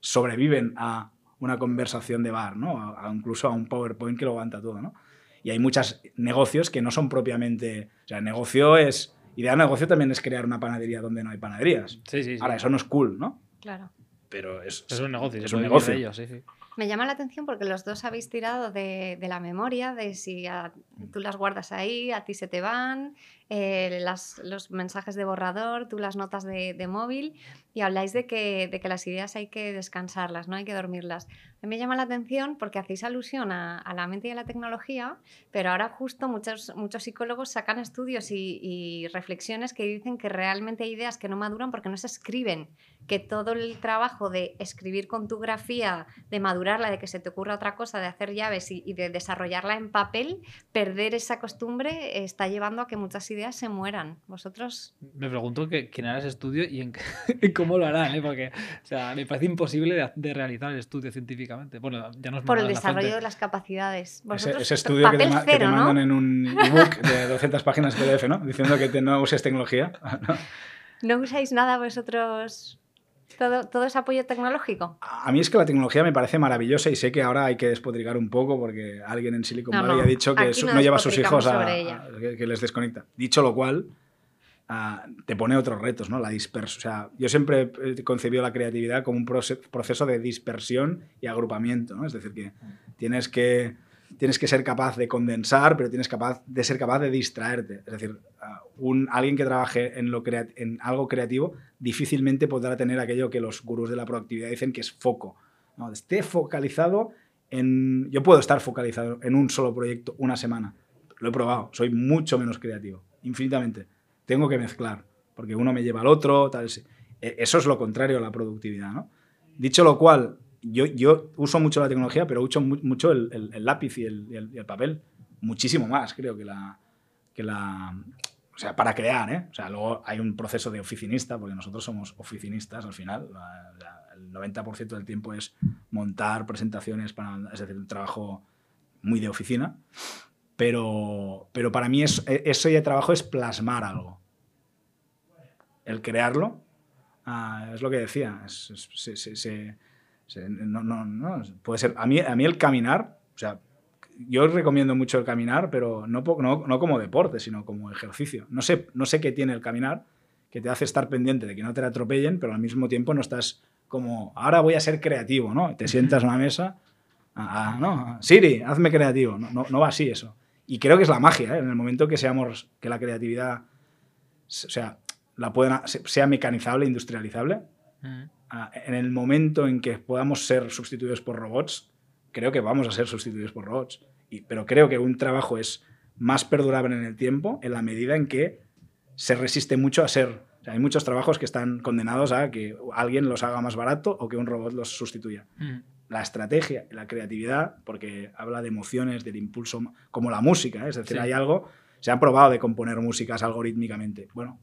sobreviven a una conversación de bar, ¿no? A- incluso a un PowerPoint que lo aguanta todo, ¿no? Y hay muchos negocios que no son propiamente... O sea, el negocio es... Idea de negocio también es crear una panadería donde no hay panaderías. Sí, sí, sí. Ahora, eso no es cool, ¿no? Claro. Pero es, es un negocio. es un negocio. de sí, sí. Me llama la atención porque los dos habéis tirado de, de la memoria, de si a- tú las guardas ahí, a ti se te van, eh, las- los mensajes de borrador, tú las notas de, de móvil y habláis de que, de que las ideas hay que descansarlas, no hay que dormirlas. A mí me llama la atención porque hacéis alusión a, a la mente y a la tecnología, pero ahora justo muchos, muchos psicólogos sacan estudios y, y reflexiones que dicen que realmente hay ideas que no maduran porque no se escriben, que todo el trabajo de escribir con tu grafía, de madurarla, de que se te ocurra otra cosa, de hacer llaves y, y de desarrollarla en papel, perder esa costumbre eh, está llevando a que muchas ideas se mueran. Vosotros, Me pregunto que, quién hará ese estudio y en, cómo lo harán, ¿eh? porque o sea, me parece imposible de, de realizar el estudio científicamente. Bueno, ya nos por el la desarrollo de las capacidades. Ese, Vosotros, ese estudio que te, que ¿no? mandan en un ebook de 200 páginas PDF, ¿no? Diciendo que te- no uses tecnología. ¿No usáis nada vosotros? ¿Todo, todo es apoyo tecnológico? A mí es que la tecnología me parece maravillosa y sé que ahora hay que despotricar un poco porque alguien en Silicon Valley no, ha dicho que no no, lleva a sus hijos a, a- que, les desconecta. Dicho lo cual, ah, te pone otros retos, ¿no? La dispersión. O sea, yo siempre he concebido la creatividad como un proce- proceso de dispersión y agrupamiento, ¿no? Es decir, que tienes que tienes que ser capaz de condensar, pero tienes capaz de ser capaz de distraerte. Es decir, un, alguien que trabaje en, lo en algo creativo difícilmente podrá tener aquello que los gurús de la proactividad dicen que es foco. ¿no? Esté focalizado en... Yo puedo estar focalizado en un solo proyecto una semana. Lo he probado. Soy mucho menos creativo. Infinitamente. Tengo que mezclar. Porque uno me lleva al otro. Tal. E- Eso es lo contrario a la productividad. ¿no? Dicho lo cual, yo, yo uso mucho la tecnología, pero uso mu- mucho el, el- el lápiz y el, el- papel. Muchísimo más, creo, que la, que la... O sea, para crear, ¿eh? O sea, luego hay un proceso de oficinista, porque nosotros somos oficinistas al final. La- la- el 90% del tiempo es montar presentaciones, para, es decir, un trabajo muy de oficina. Pero, pero para mí es, e- ese trabajo es plasmar algo. El crearlo, ah, es lo que decía, es- es- se- se- no, no, no, puede ser. A mí, a mí el caminar, o sea, yo recomiendo mucho el caminar, pero no, no, no como deporte, sino como ejercicio. No sé, no sé qué tiene el caminar que te hace estar pendiente de que no te atropellen, pero al mismo tiempo no estás como, ahora voy a ser creativo, ¿no? Te sientas a una mesa, ah, ah, no, Siri, hazme creativo. No, no, no va así eso. Y creo que es la magia, ¿eh? En el momento que seamos, que la creatividad, o sea, la pueda, sea mecanizable, industrializable, Mm. ah, en el momento en que podamos ser sustituidos por robots, creo que vamos a ser sustituidos por robots. Y, pero creo que un trabajo es más perdurable en el tiempo en la medida en que se resiste mucho a ser. o sea, hay muchos trabajos que están condenados a que alguien los haga más barato o que un robot los sustituya. Mm. La estrategia, la creatividad, porque habla de emociones, del impulso, como la música, ¿eh? es decir, Sí. hay algo, se ha probado de componer músicas algorítmicamente. Bueno,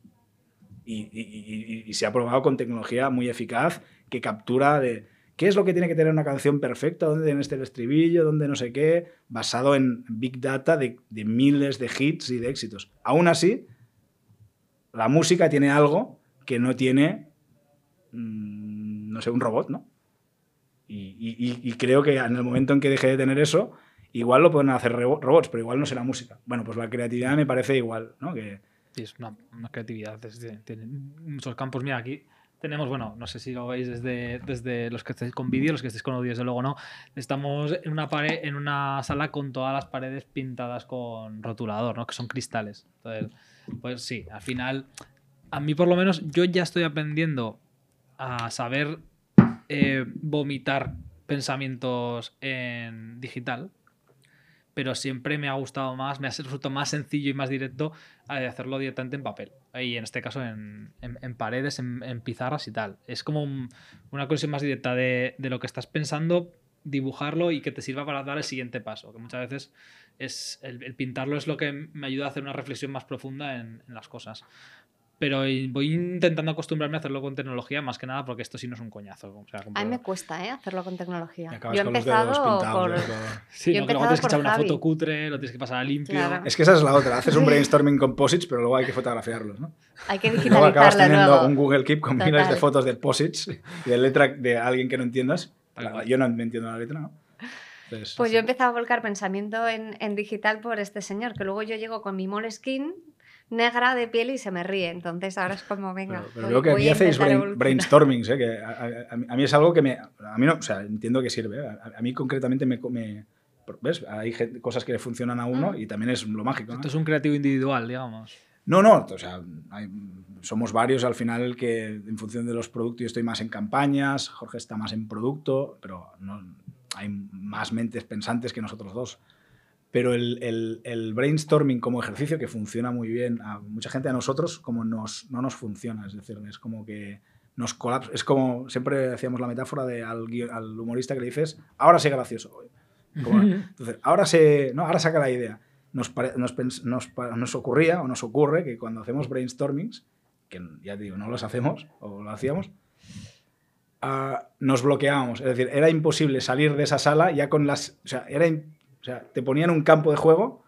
y, se ha probado con tecnología muy eficaz que captura de qué es lo que tiene que tener una canción perfecta, dónde tiene este el estribillo, dónde no sé qué, basado en big data de, miles de hits y de éxitos. Aún así, la música tiene algo que no tiene, mm, no sé, un robot, ¿no? Y, y- creo que en el momento en que deje de tener eso, igual lo pueden hacer robots, pero igual no será música. Bueno, pues la creatividad me parece igual, ¿no? Que, Es una, creatividad. tiene, muchos campos. Mira, aquí tenemos, bueno, no sé si lo veis desde, desde los que estéis con vídeo, los que estéis con audio, desde luego no. Estamos en una, pared, en una sala con todas las paredes pintadas con rotulador, ¿no? Que son cristales. Entonces, pues sí, al final, a mí por lo menos, yo ya estoy aprendiendo a saber eh, vomitar pensamientos en digital pero siempre me ha gustado más, me ha resultado más sencillo y más directo eh, hacerlo directamente en papel. Y en este caso en, en- paredes, en, pizarras y tal. Es como un- una conexión más directa de, lo que estás pensando dibujarlo y que te sirva para dar el siguiente paso, que muchas veces es el, pintarlo es lo que me ayuda a hacer una reflexión más profunda en las cosas pero voy intentando acostumbrarme a hacerlo con tecnología más que nada porque esto sí no es un coñazo. a mí me cuesta ¿eh? hacerlo con tecnología. Yo he empezado por... Sí, no, que luego tienes que echar una foto cutre, lo tienes que pasar a limpio. Es que esa es la otra. Haces un brainstorming composites, pero luego hay que fotografiarlos, ¿no? Hay que digitalizarlo Luego acabas teniendo un Google Keep con miles de fotos de posits y de letra de alguien que no entiendas. Yo no me entiendo la letra, ¿no? pues yo he empezado a volcar pensamiento en, en, digital por este señor, que luego yo llego con mi Moleskine negra de piel y se me ríe. Entonces ahora es como, venga. Pero, pero que aquí hacéis brainstormings, ¿eh? que a, mí es algo que me. A mí no, o sea, entiendo que sirve. ¿eh? A, mí concretamente me, me. ¿Ves? Hay cosas que le funcionan a uno mm. y también es lo mágico. Esto es un creativo individual, digamos. No, no, o sea, somos varios al final que en función de los productos yo estoy más en campañas, Jorge está más en producto, pero no, hay más mentes pensantes que nosotros dos pero el, el, brainstorming como ejercicio que funciona muy bien a mucha gente, a nosotros como nos, no nos funciona, es decir, es como que nos colapsa, es como siempre hacíamos la metáfora de al, al humorista que le dices, ahora sé gracioso. entonces, ahora, se, no, ahora saca la idea. Nos, nos, nos, nos, ocurría o nos ocurre que cuando hacemos brainstormings, que ya digo, no los hacemos o lo hacíamos, uh, nos bloqueábamos. Es decir, era imposible salir de esa sala ya con las... O sea, era o sea, te ponían un campo de juego.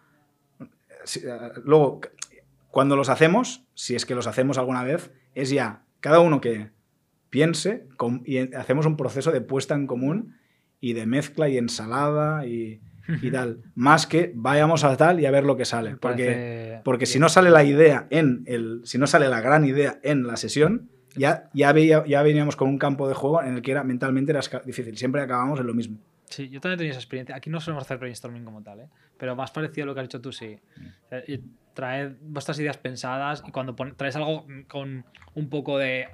Eh, luego, cuando los hacemos, si es que los hacemos alguna vez, es ya cada uno que piense y hacemos un proceso de puesta en común y de mezcla y ensalada y, tal. Más que vayamos a tal y a ver lo que sale. Porque, porque si no sale la idea en el. Si no sale la gran idea en la sesión, ya, ya, ya veníamos con un campo de juego en el que era mentalmente era difícil. Siempre acabamos en lo mismo. Sí, yo también tenido esa experiencia. Aquí no solemos hacer brainstorming como tal, ¿eh? pero más parecido a lo que has dicho tú, sí. Traed vuestras ideas pensadas y cuando traes algo con un poco de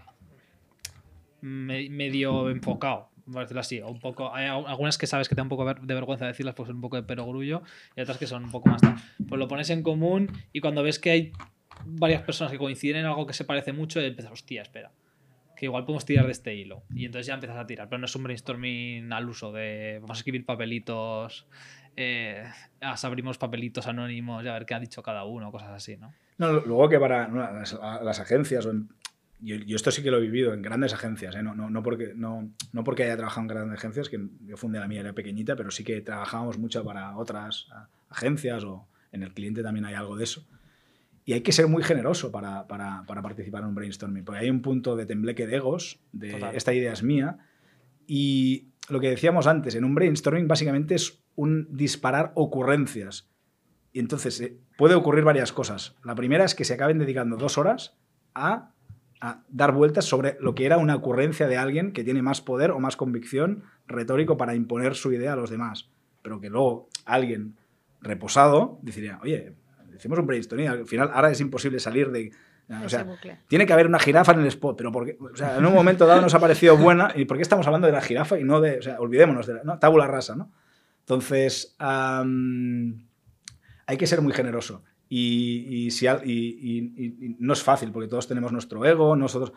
medio enfocado, por decirlo así, un poco, hay algunas que sabes que te da un poco de vergüenza decirlas porque son un poco de perogrullo y otras que son un poco más Pues lo pones en común y cuando ves que hay varias personas que coinciden en algo que se parece mucho, empiezas, hostia, espera que igual podemos tirar de este hilo. Y entonces ya empiezas a tirar, pero no es un brainstorming al uso de vamos a escribir papelitos, eh, abrimos papelitos anónimos y a ver qué ha dicho cada uno, cosas así, ¿no? No, luego que para las, agencias, yo, esto sí que lo he vivido en grandes agencias, ¿eh? no, no, no, porque, no, no porque haya trabajado en grandes agencias, que yo fundé la mía, era pequeñita, pero sí que trabajábamos mucho para otras agencias o en el cliente también hay algo de eso. Y hay que ser muy generoso para, para, para, participar en un brainstorming, porque hay un punto de tembleque de egos, de esta idea es mía. Y lo que decíamos antes, en un brainstorming básicamente es un disparar ocurrencias. Y entonces eh, puede ocurrir varias cosas. La primera es que se acaben dedicando dos horas a, a, dar vueltas sobre lo que era una ocurrencia de alguien que tiene más poder o más convicción retórico para imponer su idea a los demás. Pero que luego alguien reposado diría, oye, hicimos un brainstorming, al final ahora es imposible salir de... O sea, tiene que haber una jirafa en el spot, pero porque, o sea, en un momento dado nos ha parecido buena, ¿y por qué estamos hablando de la jirafa y no de, o sea, olvidémonos de la, ¿no? tabula rasa, ¿no? Entonces, hay que ser muy generoso. Y, y, si, y, no es fácil, porque todos tenemos nuestro ego, nosotros...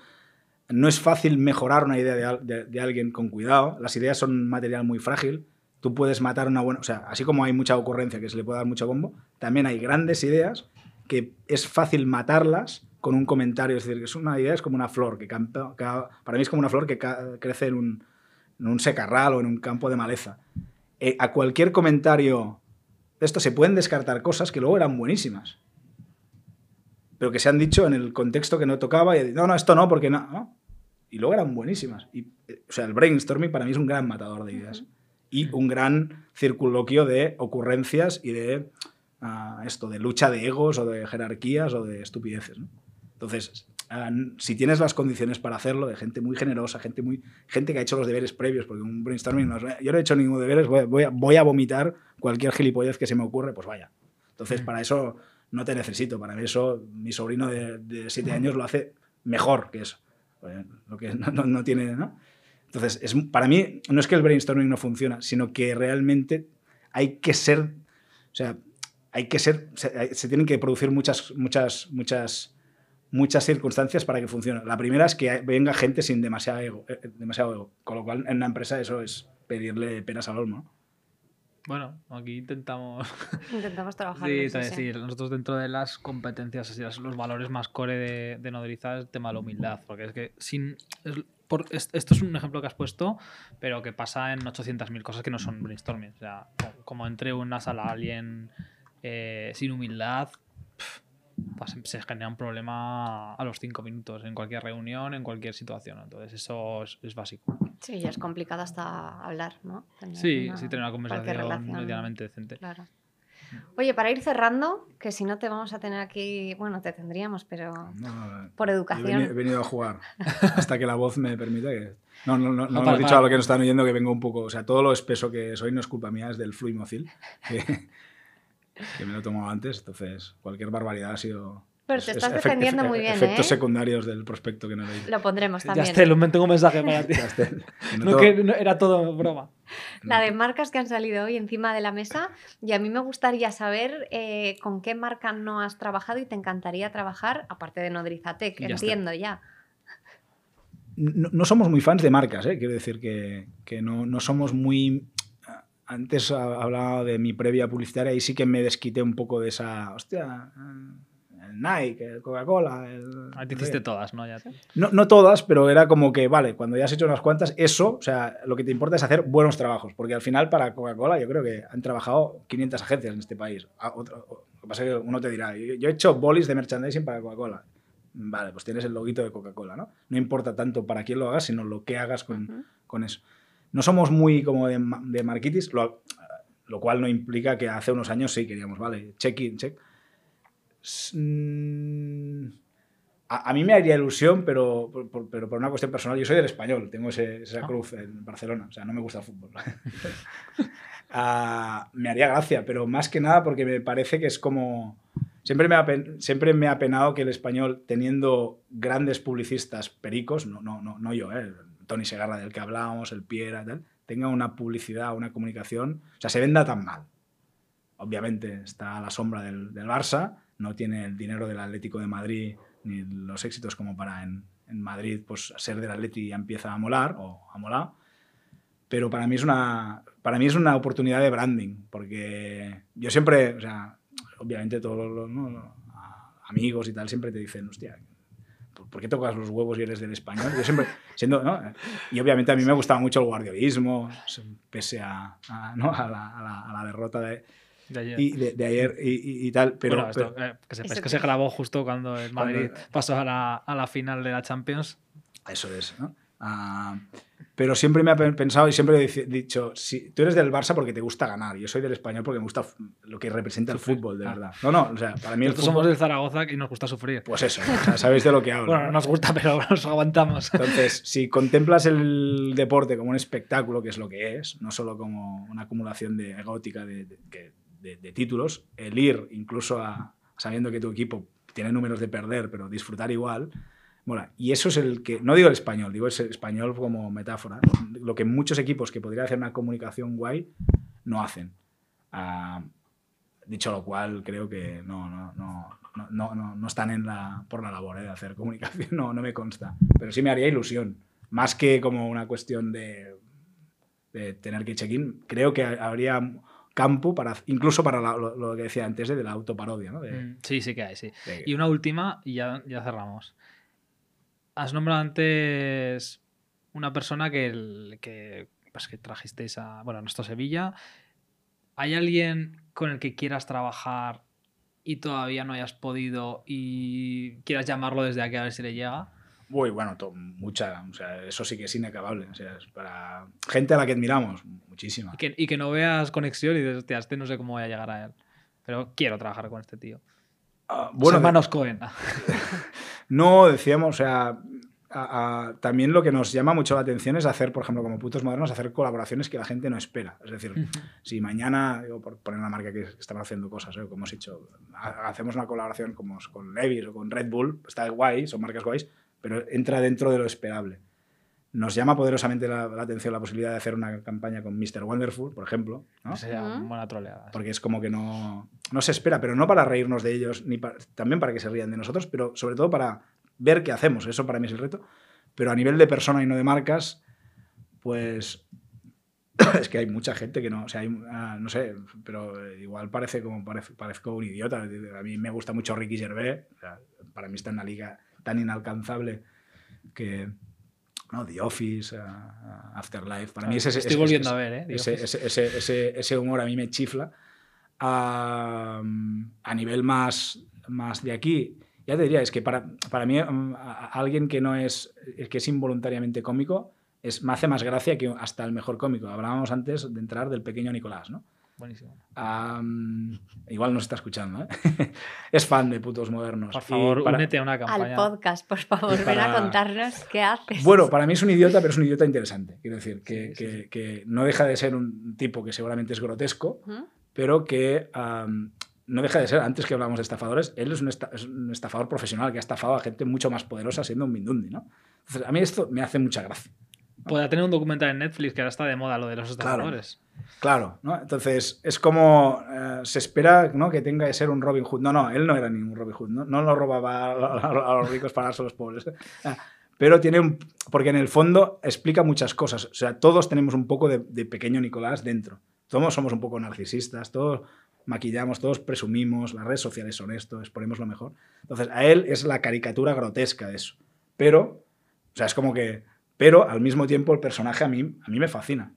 No es fácil mejorar una idea de, de, de alguien con cuidado. Las ideas son material muy frágil tú puedes matar una buena... O sea, así como hay mucha ocurrencia que se le puede dar mucho combo, también hay grandes ideas que es fácil matarlas con un comentario. Es decir, que es una idea, es como una flor, que para mí es como una flor que crece en un, en un, secarral o en un campo de maleza. Eh, a cualquier comentario de esto se pueden descartar cosas que luego eran buenísimas, pero que se han dicho en el contexto que no tocaba y no, no, esto no, porque no. ¿no? Y luego eran buenísimas. Y, eh, o sea, el brainstorming para mí es un gran matador de ideas y un gran circunloquio de ocurrencias y de ah, esto, de lucha de egos o de jerarquías o de estupideces. Entonces, ah, si tienes las condiciones para hacerlo, de gente muy generosa, gente, muy, gente que ha hecho los deberes previos, porque un brainstorming, no yo no he hecho ningún deberes, voy, a, voy a vomitar cualquier gilipollez que se me ocurre, pues vaya. Entonces, para eso no te necesito, para eso mi sobrino de 7 años lo hace mejor que eso. Pues, lo que no, no tiene, ¿no? Entonces, es, para mí no es que el brainstorming no funciona, sino que realmente hay que ser, o sea, hay que ser, se, tienen que producir muchas, muchas, muchas, muchas circunstancias para que funcione. La primera es que venga gente sin demasiado ego, eh, demasiado ego, con lo cual en una empresa eso es pedirle peras al olmo. Bueno, aquí intentamos. Intentamos trabajar. Sí, eso, es sí. decir, nosotros dentro de las competencias, así, los valores más core de, de Nodriza es el tema de la humildad, porque es que sin... es- por- es- esto es un ejemplo que has puesto, pero que pasa en 800.000 cosas que no son brainstorming. O sea, co- como entre una sala alguien eh, sin humildad, se genera un problema a los cinco minutos, en cualquier reunión, en cualquier situación. Entonces, eso es, es básico. Sí, ya es complicado hasta hablar, ¿no? Tener Sí, una- sí, tener una conversación medianamente decente. Claro. Oye, para ir cerrando, que si no te vamos a tener aquí, bueno, te tendríamos, pero No, por he educación. he venido a jugar hasta que la voz me permita que... No, no, no, no, No, para- dicho a lo que nos están oyendo que vengo un poco... O sea, todo lo espeso que soy no es culpa mía, es del fluimocil, que, que me lo he tomado antes. Entonces, cualquier barbaridad ha sido... Pero te es estás efect- defendiendo efe- muy bien, Efectos ¿eh? secundarios del prospecto que no leí. Lo pondremos Ya también. está, Lumen, tengo un mensaje para ti. Ya no todo- que no- era todo broma. La de marcas que han salido hoy encima de la mesa. Y a mí me gustaría saber eh, con qué marca no has trabajado y te encantaría trabajar, aparte de Nodrizatec, Ya entiendo ya. no, no somos muy fans de marcas, ¿eh? quiero decir que, que no, no somos muy... Antes ha- hablaba de mi previa publicitaria y sí que me desquité un poco de esa... Hostia, el Nike, el Coca-Cola... el- Ahí te hiciste todas, ¿no? Ya. No, no todas, pero era como que, vale, cuando ya has hecho unas cuantas, eso, o sea, lo que te importa es hacer buenos trabajos, porque al final para Coca-Cola yo creo que han trabajado 500 agencias en este país. Ah, otro- lo que pasa es que uno te dirá, yo, yo he hecho bolis de merchandising para Coca-Cola. Vale, pues tienes el loguito de Coca-Cola, ¿no? No importa tanto para quién lo hagas, sino lo que hagas con, con eso. No somos muy como de, de marquitis, lo, lo cual no implica que hace unos años sí queríamos, vale, check in, check. Mm, A, a mí me haría ilusión, pero por, pero por una cuestión personal, yo soy del español, tengo ese- esa Ah. cruz en Barcelona, o sea, no me gusta el fútbol. Ah, me haría gracia, pero más que nada porque me parece que es como... Siempre me, ha, siempre me ha penado que el español, teniendo grandes publicistas pericos, no, no, no, no yo, ¿eh? Tony Segarra del que hablábamos, el Piera, tal, tenga una publicidad, una comunicación, o sea, se venda tan mal. Obviamente está a la sombra del, del Barça, no tiene el dinero del Atlético de Madrid ni los éxitos como para en, en Madrid pues ser del Atleti ya empieza a molar o a molar. Pero para mí es una para mí es una oportunidad de branding, porque yo siempre, o sea, obviamente todos los ¿no? amigos y tal siempre te dicen, hostia, ¿por qué tocas los huevos y eres del español? Yo siempre, siendo, ¿no? Y obviamente a mí me gustaba mucho el guardiolismo, pese a, a, ¿no? a la derrota de, De ayer. y de, de ayer y, y- y tal, pero, bueno, esto, pero- eh, que Eso que se grabó justo cuando el Cuando- Madrid pasó a la, a la final de la Champions. eso es, ¿no? Ah, pero siempre me ha pe- pensado y siempre he dicho, si tú eres del Barça porque te gusta ganar, yo soy del español porque me gusta lo que representa el fútbol, de Ah. verdad. No, no, o sea, para mí el Nosotros fútbol, somos del Zaragoza y nos gusta sufrir. pues eso, o sea, sabéis de lo que hablo. bueno, no ¿no? nos gusta, pero nos aguantamos. Entonces, si contemplas el deporte como un espectáculo, que es lo que es, no solo como una acumulación de gótica de, de- que- de- de títulos, el ir incluso a, sabiendo que tu equipo tiene números de perder, pero disfrutar igual, mola. Y eso es el que, no digo el español, digo el español como metáfora, lo que muchos equipos que podrían hacer una comunicación guay no hacen. Ah, dicho lo cual, creo que no, no, no, no, no, no- están en la, por la labor eh, de hacer comunicación, no, no me consta. Pero sí me haría ilusión. Más que como una cuestión de, de tener que check-in, creo que habría campo para incluso para la- lo, lo que decía antes eh, de la autoparodia. ¿no? De- Mm, Sí, sí que hay, sí. de- Y una última y ya, ya cerramos. Has nombrado antes una persona que, el- que, pues que trajisteis a, bueno, a nuestro Sevilla. ¿Hay alguien con el que quieras trabajar y todavía no hayas podido y quieras llamarlo desde aquí a ver si le llega? Uy, bueno, to- mucha. O sea, eso sí que es inacabable. O sea, es para gente a la que admiramos, muchísima. Y que, y que no veas conexión y dices, hostia, este no sé cómo voy a llegar a él. Pero quiero trabajar con este tío. Ah, Bueno, hermanos Cohen. No, decíamos, o sea, a- a- también lo que nos llama mucho la atención es hacer, por ejemplo, como putos modernos, hacer colaboraciones que la gente no espera. Es decir, si mañana, digo, por poner una marca que están haciendo cosas, ¿eh? como hemos dicho, ha- hacemos una colaboración como con Levi's o con Red Bull, está guay, son marcas guays, pero entra dentro de lo esperable. Nos llama poderosamente la, la atención la posibilidad de hacer una campaña con Mr. Wonderful, por ejemplo, ¿no? Sería Ujú. una buena troleada. porque es como que no, no se espera, pero no para reírnos de ellos, ni para- también para que se rían de nosotros, pero sobre todo para ver qué hacemos. Eso para mí es el reto. Pero a nivel de persona y no de marcas, pues es que hay mucha gente que no, o sea, hay, ah, no sé, pero igual parece como parece, parezco un idiota. A mí me gusta mucho Ricky Gervais, o sea, para mí está en una liga tan inalcanzable que no, The Office, uh, Afterlife, para mí ese, Estoy ese, volviendo ese, a ver, ¿eh? Ese, ese, ese, ese humor a mí me chifla. Ah, a nivel más, más de aquí, ya te diría, es que para, para mí um, a- a alguien que no es, que es involuntariamente cómico, es, me hace más gracia que hasta el mejor cómico. Hablábamos antes de entrar del pequeño Nicolás, ¿no? Buenísimo. Am, igual nos está escuchando, ¿eh? es fan de putos modernos. Por favor, para- únete a una Al campaña. podcast, por favor, ven a contarnos qué haces. Bueno, para mí es un idiota, pero es un idiota interesante. Quiero decir, que, Sí, sí, que- sí. que no deja de ser un tipo que seguramente es grotesco, pero que no deja de ser, antes que hablamos de estafadores, él es un, esta- es un estafador profesional que ha estafado a gente mucho más poderosa siendo un mindundi, ¿no? Entonces, a mí esto me hace mucha gracia. Podrá tener un documental en Netflix que ahora está de moda lo de los estafadores. Claro, ¿no? Entonces, es como eh, se espera ¿no? que tenga que ser un Robin Hood. No, no, él no era ningún Robin Hood, no, lo robaba a los ricos para darse a los pobres. Ah, Pero tiene un... Porque en el fondo explica muchas cosas. O sea, todos tenemos un poco de, de pequeño Nicolás dentro. Todos somos un poco narcisistas, todos maquillamos, todos presumimos, las redes sociales son esto, exponemos lo mejor. Entonces, a él es la caricatura grotesca de eso. Pero, o sea, es como que... Pero al mismo tiempo el personaje a mí, a mí me fascina.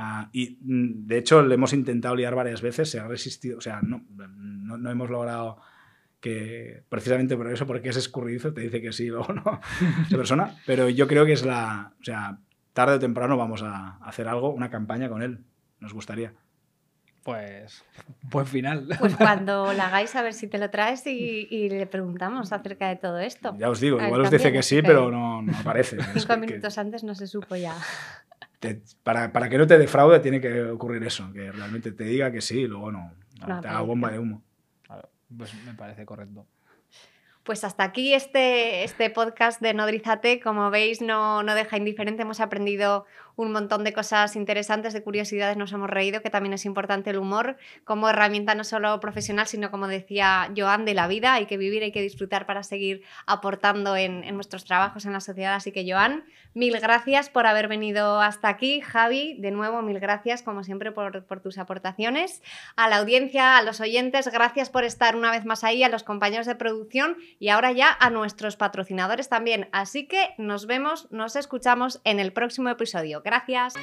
Ah, y mm, de hecho le hemos intentado liar varias veces, se ha resistido, o sea, no, no, no hemos logrado que, precisamente por eso, porque es escurridizo, te dice que sí, luego no, esa persona, pero yo creo que es la, o sea, tarde o temprano vamos a hacer algo, una campaña con él, nos gustaría. Pues, buen final. Pues cuando la hagáis, a ver si te lo traes y, y le preguntamos acerca de todo esto. Ya os digo, A igual os dice que sí, pero no, no aparece. Es Cinco que- que minutos antes no se supo ya. Te- para, para que no te defraude tiene que ocurrir eso, que realmente te diga que sí y luego no, No te haga bomba de humo. Claro, Pues me parece correcto. Pues hasta aquí este, este podcast de Nodrizate. Como veis, no, no deja indiferente. Hemos aprendido un montón de cosas interesantes, de curiosidades, nos hemos reído, que también es importante el humor como herramienta no solo profesional, sino como decía Joan, de la vida. Hay que vivir, hay que disfrutar para seguir aportando en, nuestros trabajos, en la sociedad. Así que, Joan, mil gracias por haber venido hasta aquí. Javi, de nuevo, mil gracias, como siempre, por tus aportaciones. A la audiencia, a los oyentes, gracias por estar una vez más ahí, a los compañeros de producción y ahora ya a nuestros patrocinadores también. Así que nos vemos, nos escuchamos en el próximo episodio. Gracias.